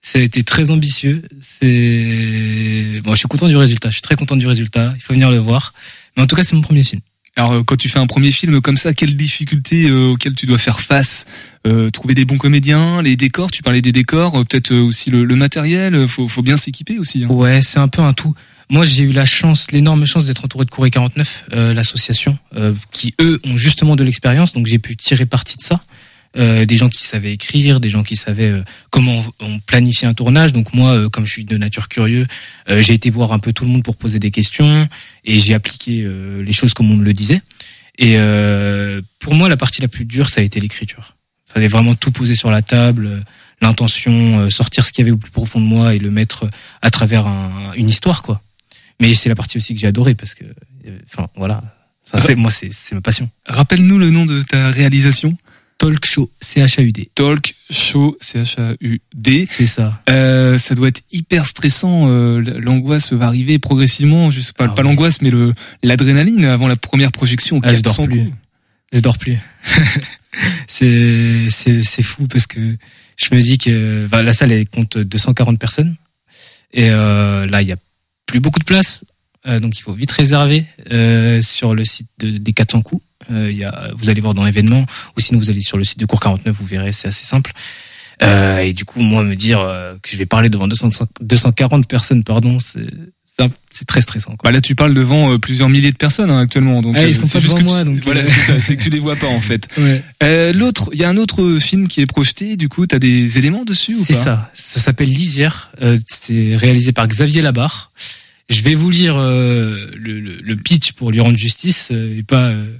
Ça a été très ambitieux. C'est bon, je suis content du résultat. Je suis très content du résultat. Il faut venir le voir. Mais en tout cas, c'est mon premier film. Alors, euh, quand tu fais un premier film comme ça, quelles difficultés euh, auxquelles tu dois faire face Euh, Trouver des bons comédiens, les décors. Tu parlais des décors, euh, peut-être aussi le, le matériel. Faut, faut bien s'équiper aussi. hein. Ouais, c'est un peu un tout. Moi, j'ai eu la chance, l'énorme chance d'être entouré de Courrier 49, euh, l'association, euh, qui eux ont justement de l'expérience, donc j'ai pu tirer parti de ça. Euh, des gens qui savaient écrire, des gens qui savaient euh, comment on, planifie un tournage. Donc moi, euh, comme je suis de nature curieux, euh, j'ai été voir un peu tout le monde pour poser des questions et j'ai appliqué euh, les choses comme on me le disait. Et euh, pour moi, la partie la plus dure, ça a été l'écriture. Fallait vraiment tout poser sur la table, l'intention, sortir ce qu'il y avait au plus profond de moi et le mettre à travers un- une histoire, quoi. Mais c'est la partie aussi que j'ai adorée parce que, enfin, voilà. C'est, moi, c'est, c'est ma passion. Rappelle-nous le nom de ta réalisation. Talk Show, C-H-A-U-D. Talk Show, C-H-A-U-D. C'est ça. Euh, ça doit être hyper stressant. euh, l'angoisse va arriver progressivement. Je sais pas, Ah pas l'angoisse, mais le l'adrénaline avant la première projection. Ah, je dors 400 plus. coups. Je dors plus. c'est, c'est, c'est fou parce que je me dis que enfin, la salle elle compte 240 personnes et euh, là il y a plus beaucoup de place, donc il faut vite réserver euh, sur le site de- des 400 coups. Euh, y a, vous allez voir dans l'événement ou sinon vous allez sur le site de Cours 49, vous verrez, c'est assez simple. Euh, et du coup, moi me dire euh, que je vais parler devant 200, 240 personnes, pardon, c'est, c'est, c'est très stressant. Quoi. Bah là, tu parles devant euh, plusieurs milliers de personnes hein, actuellement. Donc, Ah, ils sont c'est pas devant que tu- moi, donc, voilà, euh. c'est ça. C'est que tu les vois pas en fait. Ouais. Euh, l'autre, il y a un autre film qui est projeté. Du coup, t'as des éléments dessus ou C'est pas? ça. Ça s'appelle Lisière. Euh, c'est réalisé par Xavier Labarre. Je vais vous lire euh, le, le- le pitch pour lui rendre justice euh, et pas euh,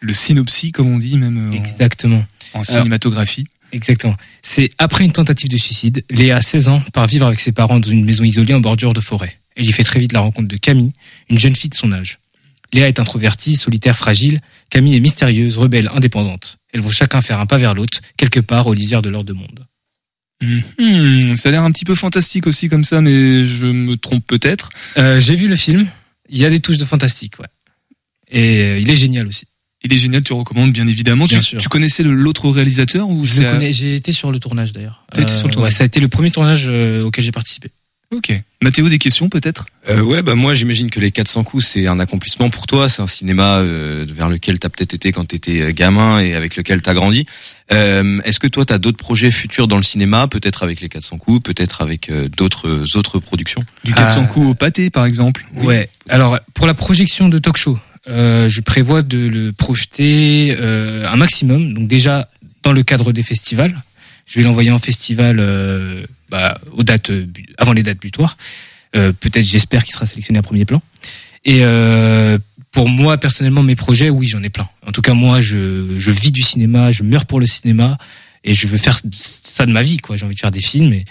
Le synopsis, comme on dit, même en- exactement. en, cinématographie. Exactement. C'est après une tentative de suicide, Léa, 16 ans, part vivre avec ses parents dans une maison isolée en bordure de forêt. Elle y fait très vite la rencontre de Camille, une jeune fille de son âge. Léa est introvertie, solitaire, fragile. Camille est mystérieuse, rebelle, indépendante. Elles vont chacun faire un pas vers l'autre, quelque part aux lisières de leur deux mondes. Mhm. Ça a l'air un petit peu fantastique aussi comme ça, mais je me trompe peut-être. Euh, J'ai vu le film. Il y a des touches de fantastique, ouais. Et euh, il est génial aussi. Il est génial, tu recommandes bien évidemment. Bien tu, sûr. tu connaissais l'autre réalisateur ou j'ai été sur le tournage d'ailleurs. Été sur le tournage. Ouais, ça a été le premier tournage euh, auquel j'ai participé. Ok. Mathéo, des questions peut-être? Euh, ouais, bah moi j'imagine que les 400 coups c'est un accomplissement pour toi, c'est un cinéma euh, vers lequel t'as peut-être été quand t'étais euh, gamin et avec lequel t'as grandi. Euh, Est-ce que toi t'as d'autres projets futurs dans le cinéma, peut-être avec les 400 coups, peut-être avec euh, d'autres autres productions? Du 400 Ah. coups au pâté, par exemple? Ouais. Alors pour la projection de talk show, euh, je prévois de le projeter euh, un maximum. Donc déjà dans le cadre des festivals, je vais l'envoyer en festival euh, bah, aux dates euh, avant les dates butoirs. Euh, Peut-être, j'espère qu'il sera sélectionné à premier plan. Et euh, pour moi personnellement mes projets, oui, j'en ai plein. En tout cas, moi, je, je vis du cinéma, je meurs pour le cinéma et je veux faire ça de ma vie, quoi. J'ai envie de faire des films et,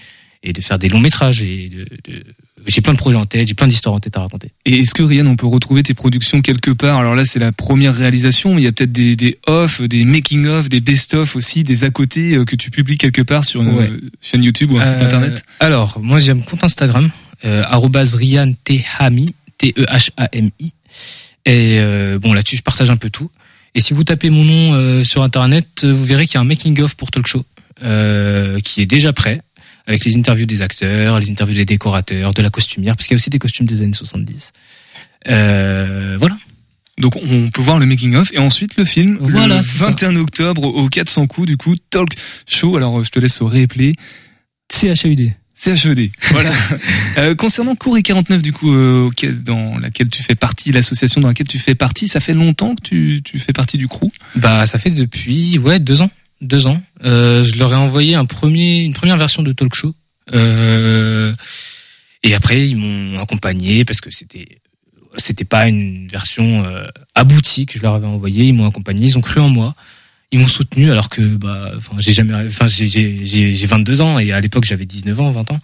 et de faire des longs métrages et de, de- j'ai plein de projets en tête, j'ai plein d'histoires en tête à raconter. Et est-ce que Ryan, on peut retrouver tes productions quelque part? Alors là, c'est la première réalisation, mais il y a peut-être des, des off, des making of, des best of aussi, des à côté euh, que tu publies quelque part sur une Ouais. euh, chaîne YouTube ou un site Euh, internet? Alors, moi j'ai un compte Instagram, euh, arrobase Ryan Tehami, T-E-H-A-M-I. Et euh, bon, là-dessus, je partage un peu tout. Et si vous tapez mon nom euh, sur Internet, vous verrez qu'il y a un making-of pour Talk Show euh, qui est déjà prêt, avec les interviews des acteurs, les interviews des décorateurs, de la costumière, parce qu'il y a aussi des costumes des années 70. Euh, voilà. Donc on peut voir le making of et ensuite le film Voilà, le c'est ça. 21 octobre au 400 coups du coup Talk Show. Alors je te laisse réappeler. CHUD. CHED. Voilà. Euh, concernant Cour et 49 du coup euh, auquel- dans laquelle tu fais partie, l'association dans laquelle tu fais partie, ça fait longtemps que tu, tu fais partie du crew? Bah, ça fait depuis ouais deux ans, deux ans. Euh, je leur ai envoyé un premier, une première version de Talk Show. Euh, et après, ils m'ont accompagné parce que c'était, c'était pas une version euh, aboutie que je leur avais envoyée. Ils m'ont accompagné, ils ont cru en moi, ils m'ont soutenu alors que bah, j'ai jamais, enfin, j'ai j'ai 22 ans et à l'époque j'avais 19 ans, 20 ans.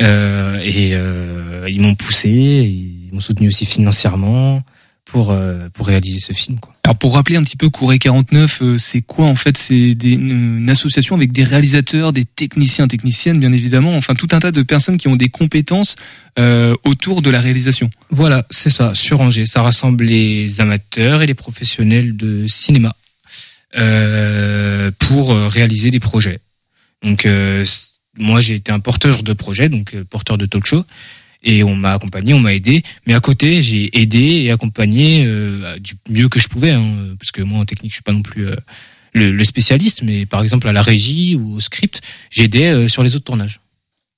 Euh, et euh, ils m'ont poussé, ils m'ont soutenu aussi financièrement pour euh, pour réaliser ce film. Quoi. Alors pour rappeler un petit peu Couré 49, euh, c'est quoi en fait? C'est une, association avec des réalisateurs, des techniciens, techniciennes bien évidemment, enfin tout un tas de personnes qui ont des compétences euh, autour de la réalisation. Voilà, c'est ça, sur Angers. Ça rassemble les amateurs et les professionnels de cinéma euh, pour euh, réaliser des projets. Donc euh, moi j'ai été un porteur de projet, donc porteur de talk show, et on m'a accompagné, on m'a aidé. Mais à côté, j'ai aidé et accompagné euh, du mieux que je pouvais, hein, parce que moi en technique je suis pas non plus euh, le, le spécialiste, mais par exemple à la régie ou au script, j'aidais euh, sur les autres tournages.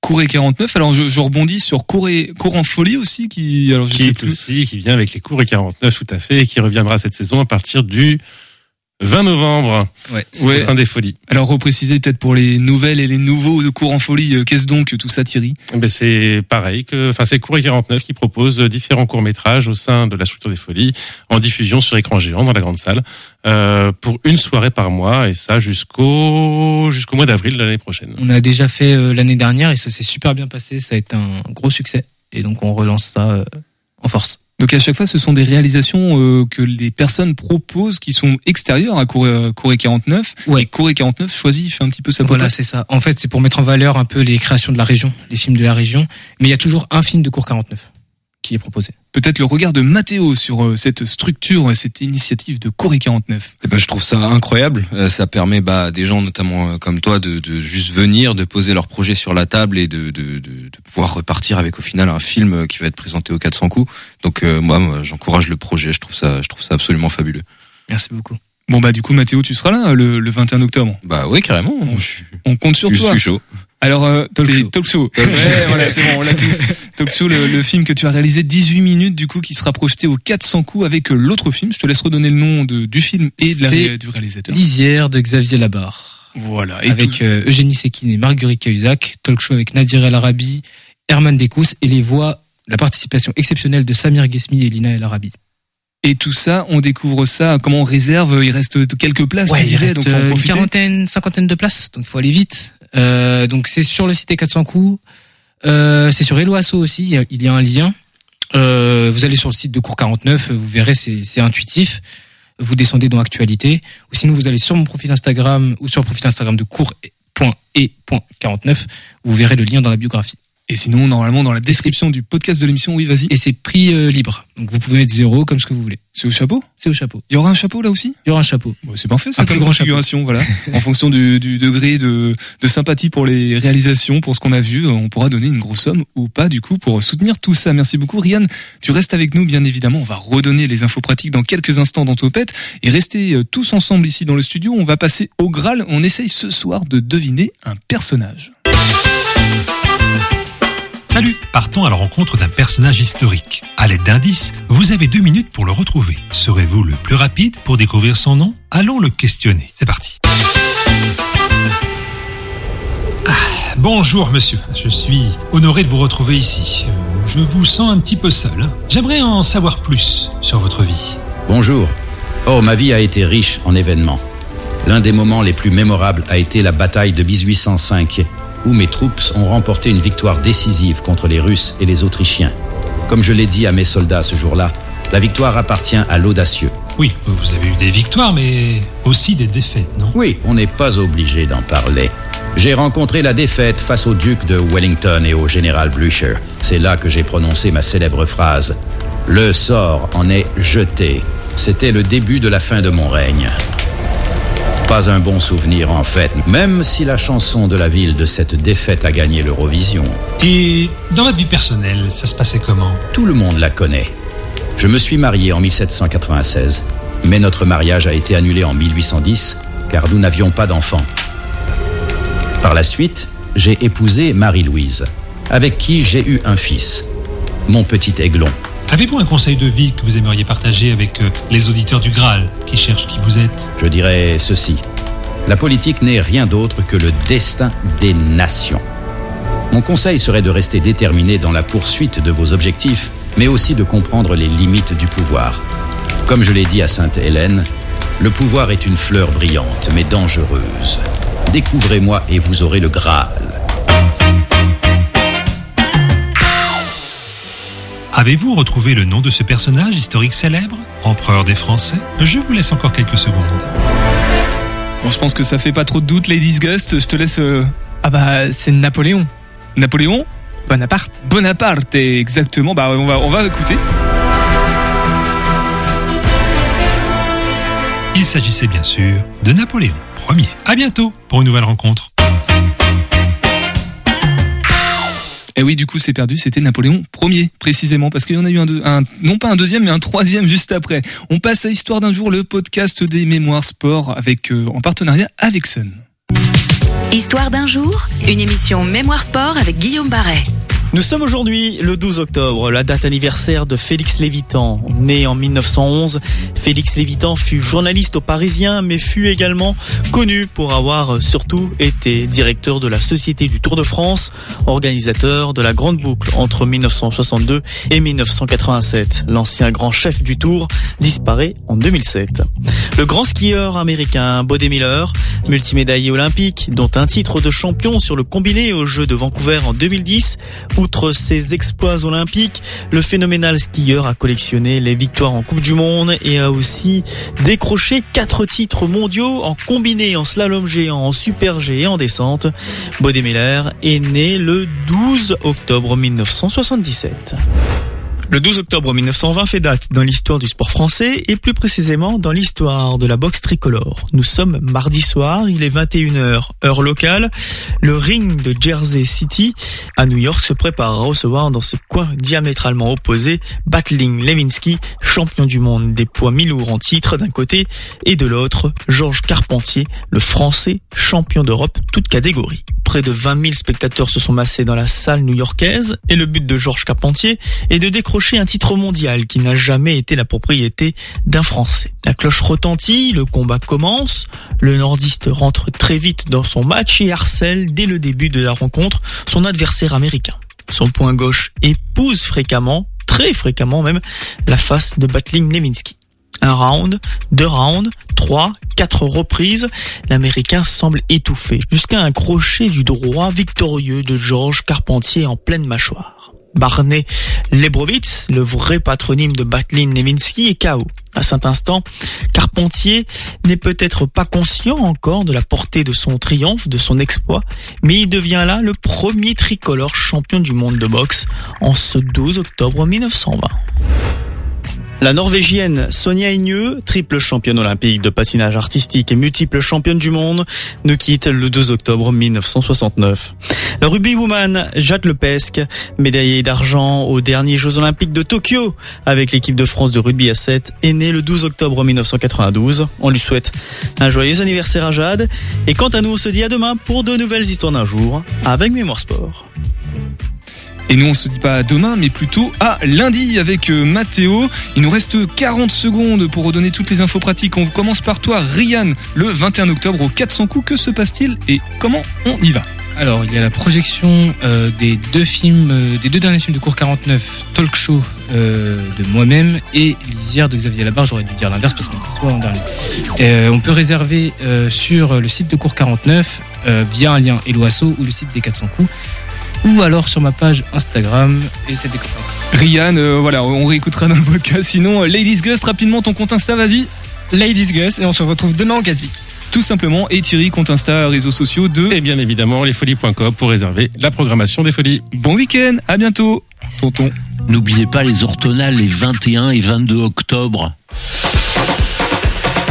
Couré 49, alors je, je rebondis sur Couré, Cour en folie aussi, qui alors je qui sais est plus. aussi, qui vient avec les cours et 49 tout à fait, et qui reviendra cette saison à partir du 20 novembre Ouais. au sein des Folies. Alors repréciser peut-être pour les nouvelles et les nouveaux de Cour en folie, euh, qu'est-ce donc tout ça Thierry? Ben c'est pareil que, enfin c'est Cours et 49 qui propose différents courts métrages au sein de la structure des Folies en diffusion sur écran géant dans la grande salle euh, pour une soirée par mois et ça jusqu'au jusqu'au mois d'avril de l'année prochaine. On a déjà fait euh, l'année dernière et ça s'est super bien passé. Ça a été un gros succès. Et donc on relance ça euh, en force. Donc à chaque fois, ce sont des réalisations euh, que les personnes proposent qui sont extérieures à Corée, Corée 49. Ouais. Et Corée 49 choisit, fait un petit peu sa Voilà, c'est ça. En fait, c'est pour mettre en valeur un peu les créations de la région, les films de la région. Mais il y a toujours un film de cours 49 qui est proposé. Peut-être le regard de Mathéo sur euh, cette structure et cette initiative de Corée 49. Eh ben, je trouve ça incroyable. Euh, Ça permet bah, à des gens, notamment euh, comme toi, de, de juste venir, de poser leur projet sur la table et de, de, de, de pouvoir repartir avec au final un film qui va être présenté aux 400 coups. Donc euh, moi, moi, j'encourage le projet. Je trouve ça, je trouve ça absolument fabuleux. Merci beaucoup. Bon bah du coup Mathéo, tu seras là euh, le, le 21 octobre. Bah oui, carrément. Je, On compte sur je toi. suis chaud. Alors euh, Talk show. Ouais, voilà, c'est bon, on l'a tous. Talk show, le, le film que tu as réalisé 18 minutes du coup qui sera projeté aux 400 coups avec euh, l'autre film. Je te laisse redonner le nom de, du film et de la, du réalisateur. Lisière de Xavier Labarre. Voilà. Et avec tout- euh, Eugénie Sekine et Marguerite Cahuzac. Talk show avec Nadir El Arabi, Herman Dekous et les voix, la participation exceptionnelle de Samir Gesmi et Lina El Arabi. Et tout ça, on découvre ça. Comment on réserve Il reste quelques places, Ouais, il disais, reste donc faut en euh, une quarantaine, cinquantaine de places, donc il faut aller vite. Euh, donc c'est sur le site des 400 coups, euh, c'est sur Eloasso aussi, il y a- un lien. Euh, vous allez sur le site de Cours 49, vous verrez, c'est intuitif. Vous descendez dans Actualité, ou sinon vous allez sur mon profil Instagram ou sur le profil Instagram de cours.e.49, vous verrez le lien dans la biographie. Et sinon, normalement, dans la description du podcast de l'émission, oui, vas-y. Et c'est prix euh, libre, donc vous pouvez mettre zéro comme ce que vous voulez. C'est au chapeau? C'est au chapeau. Il y aura un chapeau là aussi? Il y aura un chapeau. Bon, c'est parfait, ça Un plus grand configuration, voilà. en fonction du, du degré de, de sympathie pour les réalisations, pour ce qu'on a vu, on pourra donner une grosse somme ou pas, du coup, pour soutenir tout ça. Merci beaucoup. Rian, tu restes avec nous, bien évidemment. On va redonner les infos pratiques dans quelques instants dans Topette. Et restez euh, tous ensemble ici dans le studio. On va passer au Graal. On essaye ce soir de deviner un personnage. Salut Partons à la rencontre d'un personnage historique. À l'aide d'indices, vous avez deux minutes pour le retrouver. Serez-vous le plus rapide pour découvrir son nom? Allons le questionner. C'est parti. Ah, bonjour monsieur, je suis honoré de vous retrouver ici. Je vous sens un petit peu seul. hein. J'aimerais en savoir plus sur votre vie. Bonjour. Oh, ma vie a été riche en événements. L'un des moments les plus mémorables a été la bataille de 1805, où mes troupes ont remporté une victoire décisive contre les Russes et les Autrichiens. Comme je l'ai dit à mes soldats ce jour-là, la victoire appartient à l'audacieux. Oui, vous avez eu des victoires, mais aussi des défaites, non? Oui, on n'est pas obligé d'en parler. J'ai rencontré la défaite face au duc de Wellington et au général Blücher. C'est là que j'ai prononcé ma célèbre phrase. Le sort en est jeté. C'était le début de la fin de mon règne. Pas un bon souvenir en fait, même si la chanson de la ville de cette défaite a gagné l'Eurovision. Et dans votre vie personnelle, ça se passait comment? Tout le monde la connaît. Je me suis marié en 1796, mais notre mariage a été annulé en 1810 car nous n'avions pas d'enfants. Par la suite, j'ai épousé Marie-Louise, avec qui j'ai eu un fils, mon petit aiglon. Avez-vous un conseil de vie que vous aimeriez partager avec euh, les auditeurs du Graal qui cherchent qui vous êtes? Je dirais ceci. La politique n'est rien d'autre que le destin des nations. Mon conseil serait de rester déterminé dans la poursuite de vos objectifs, mais aussi de comprendre les limites du pouvoir. Comme je l'ai dit à Sainte-Hélène, le pouvoir est une fleur brillante, mais dangereuse. Découvrez-moi et vous aurez le Graal. Avez-vous retrouvé le nom de ce personnage historique célèbre Empereur des Français? Je vous laisse encore quelques secondes. Bon, je pense que ça fait pas trop de doute, Ladies Gust. Je te laisse. euh, Ah bah, c'est Napoléon. Napoléon? Bonaparte. Bonaparte, exactement. Bah, on va, on va écouter. Il s'agissait bien sûr de Napoléon Ier. À bientôt pour une nouvelle rencontre. Et oui, du coup, c'est perdu. C'était Napoléon Ier, précisément, parce qu'il y en a eu un, non pas un deuxième, mais un troisième juste après. On passe à Histoire d'un jour, le podcast des mémoires sport, avec euh, en partenariat avec Sun. Histoire d'un jour, une émission Mémoire Sport avec Guillaume Barret. Nous sommes aujourd'hui le 12 octobre, la date anniversaire de Félix Lévitan. Né en 1911, Félix Lévitan fut journaliste au Parisien, mais fut également connu pour avoir surtout été directeur de la Société du Tour de France, organisateur de la Grande Boucle entre 1962 et 1987. L'ancien grand chef du Tour disparaît en 2007. Le grand skieur américain Bode Miller, multimédaillé olympique, dont un titre de champion sur le combiné aux Jeux de Vancouver en 2010, Outre ses exploits olympiques, le phénoménal skieur a collectionné les victoires en Coupe du Monde et a aussi décroché quatre titres mondiaux en combiné, en slalom géant, en super G et en descente. Bode Miller est né le 12 octobre 1977. Le 12 octobre 1920 fait date dans l'histoire du sport français et plus précisément dans l'histoire de la boxe tricolore. Nous sommes mardi soir, il est 21h heure locale. Le ring de Jersey City à New York se prépare à recevoir dans ses coins diamétralement opposés Battling Lewinsky, champion du monde des poids mi-lourds en titre d'un côté et de l'autre Georges Carpentier, le français champion d'Europe toute catégorie. Près de 20 000 spectateurs se sont massés dans la salle new-yorkaise et le but de Georges Carpentier est de décrocher un titre mondial qui n'a jamais été la propriété d'un Français. La cloche retentit, le combat commence, le nordiste rentre très vite dans son match et harcèle dès le début de la rencontre son adversaire américain. Son point gauche épouse fréquemment, très fréquemment même, la face de Battling Lewinsky. Un round, deux rounds, trois, quatre reprises, l'Américain semble étouffé, jusqu'à un crochet du droit victorieux de Georges Carpentier en pleine mâchoire. Barney Lebrowitz, le vrai patronyme de Batlin Lewinsky, est KO. À cet instant, Carpentier n'est peut-être pas conscient encore de la portée de son triomphe, de son exploit, mais il devient là le premier tricolore champion du monde de boxe en ce 12 octobre 1920. La Norvégienne Sonia Igneux, triple championne olympique de patinage artistique et multiple championne du monde, nous quitte le 2 octobre 1969. La rugbywoman Jacques Lepesque, médaillée d'argent aux derniers Jeux olympiques de Tokyo avec l'équipe de France de rugby à 7, est née le 12 octobre 1992. On lui souhaite un joyeux anniversaire à Jade. Et quant à nous, on se dit à demain pour de nouvelles histoires d'un jour avec Mémoire Sport. Et nous, on se dit pas à demain, mais plutôt à lundi avec euh, Mathéo. Il nous reste 40 secondes pour redonner toutes les infos pratiques. On commence par toi, Ryan, le 21 octobre au 400 coups. Que se passe-t-il et comment on y va? Alors, il y a la projection euh, des deux films, euh, des deux derniers films de cours 49, Talk Show de moi-même et Lisière de Xavier Labarre. J'aurais dû dire l'inverse parce qu'on était soit en dernier. On peut réserver sur le site de cours 49 euh, via un lien Eloasso ou le site des 400 coups ou alors sur ma page Instagram et c'est des copains. Rian, euh, voilà, on réécoutera dans le podcast. Sinon, euh, Ladies Gus, rapidement ton compte Insta, vas-y. Ladies Gus et on se retrouve demain en Gatsby. Tout simplement. Et Thierry, compte Insta, réseaux sociaux de. Et bien évidemment, lesfolies.com pour réserver la programmation des folies. Bon week-end, à bientôt, tonton. N'oubliez pas les orthonales les 21 et 22 octobre.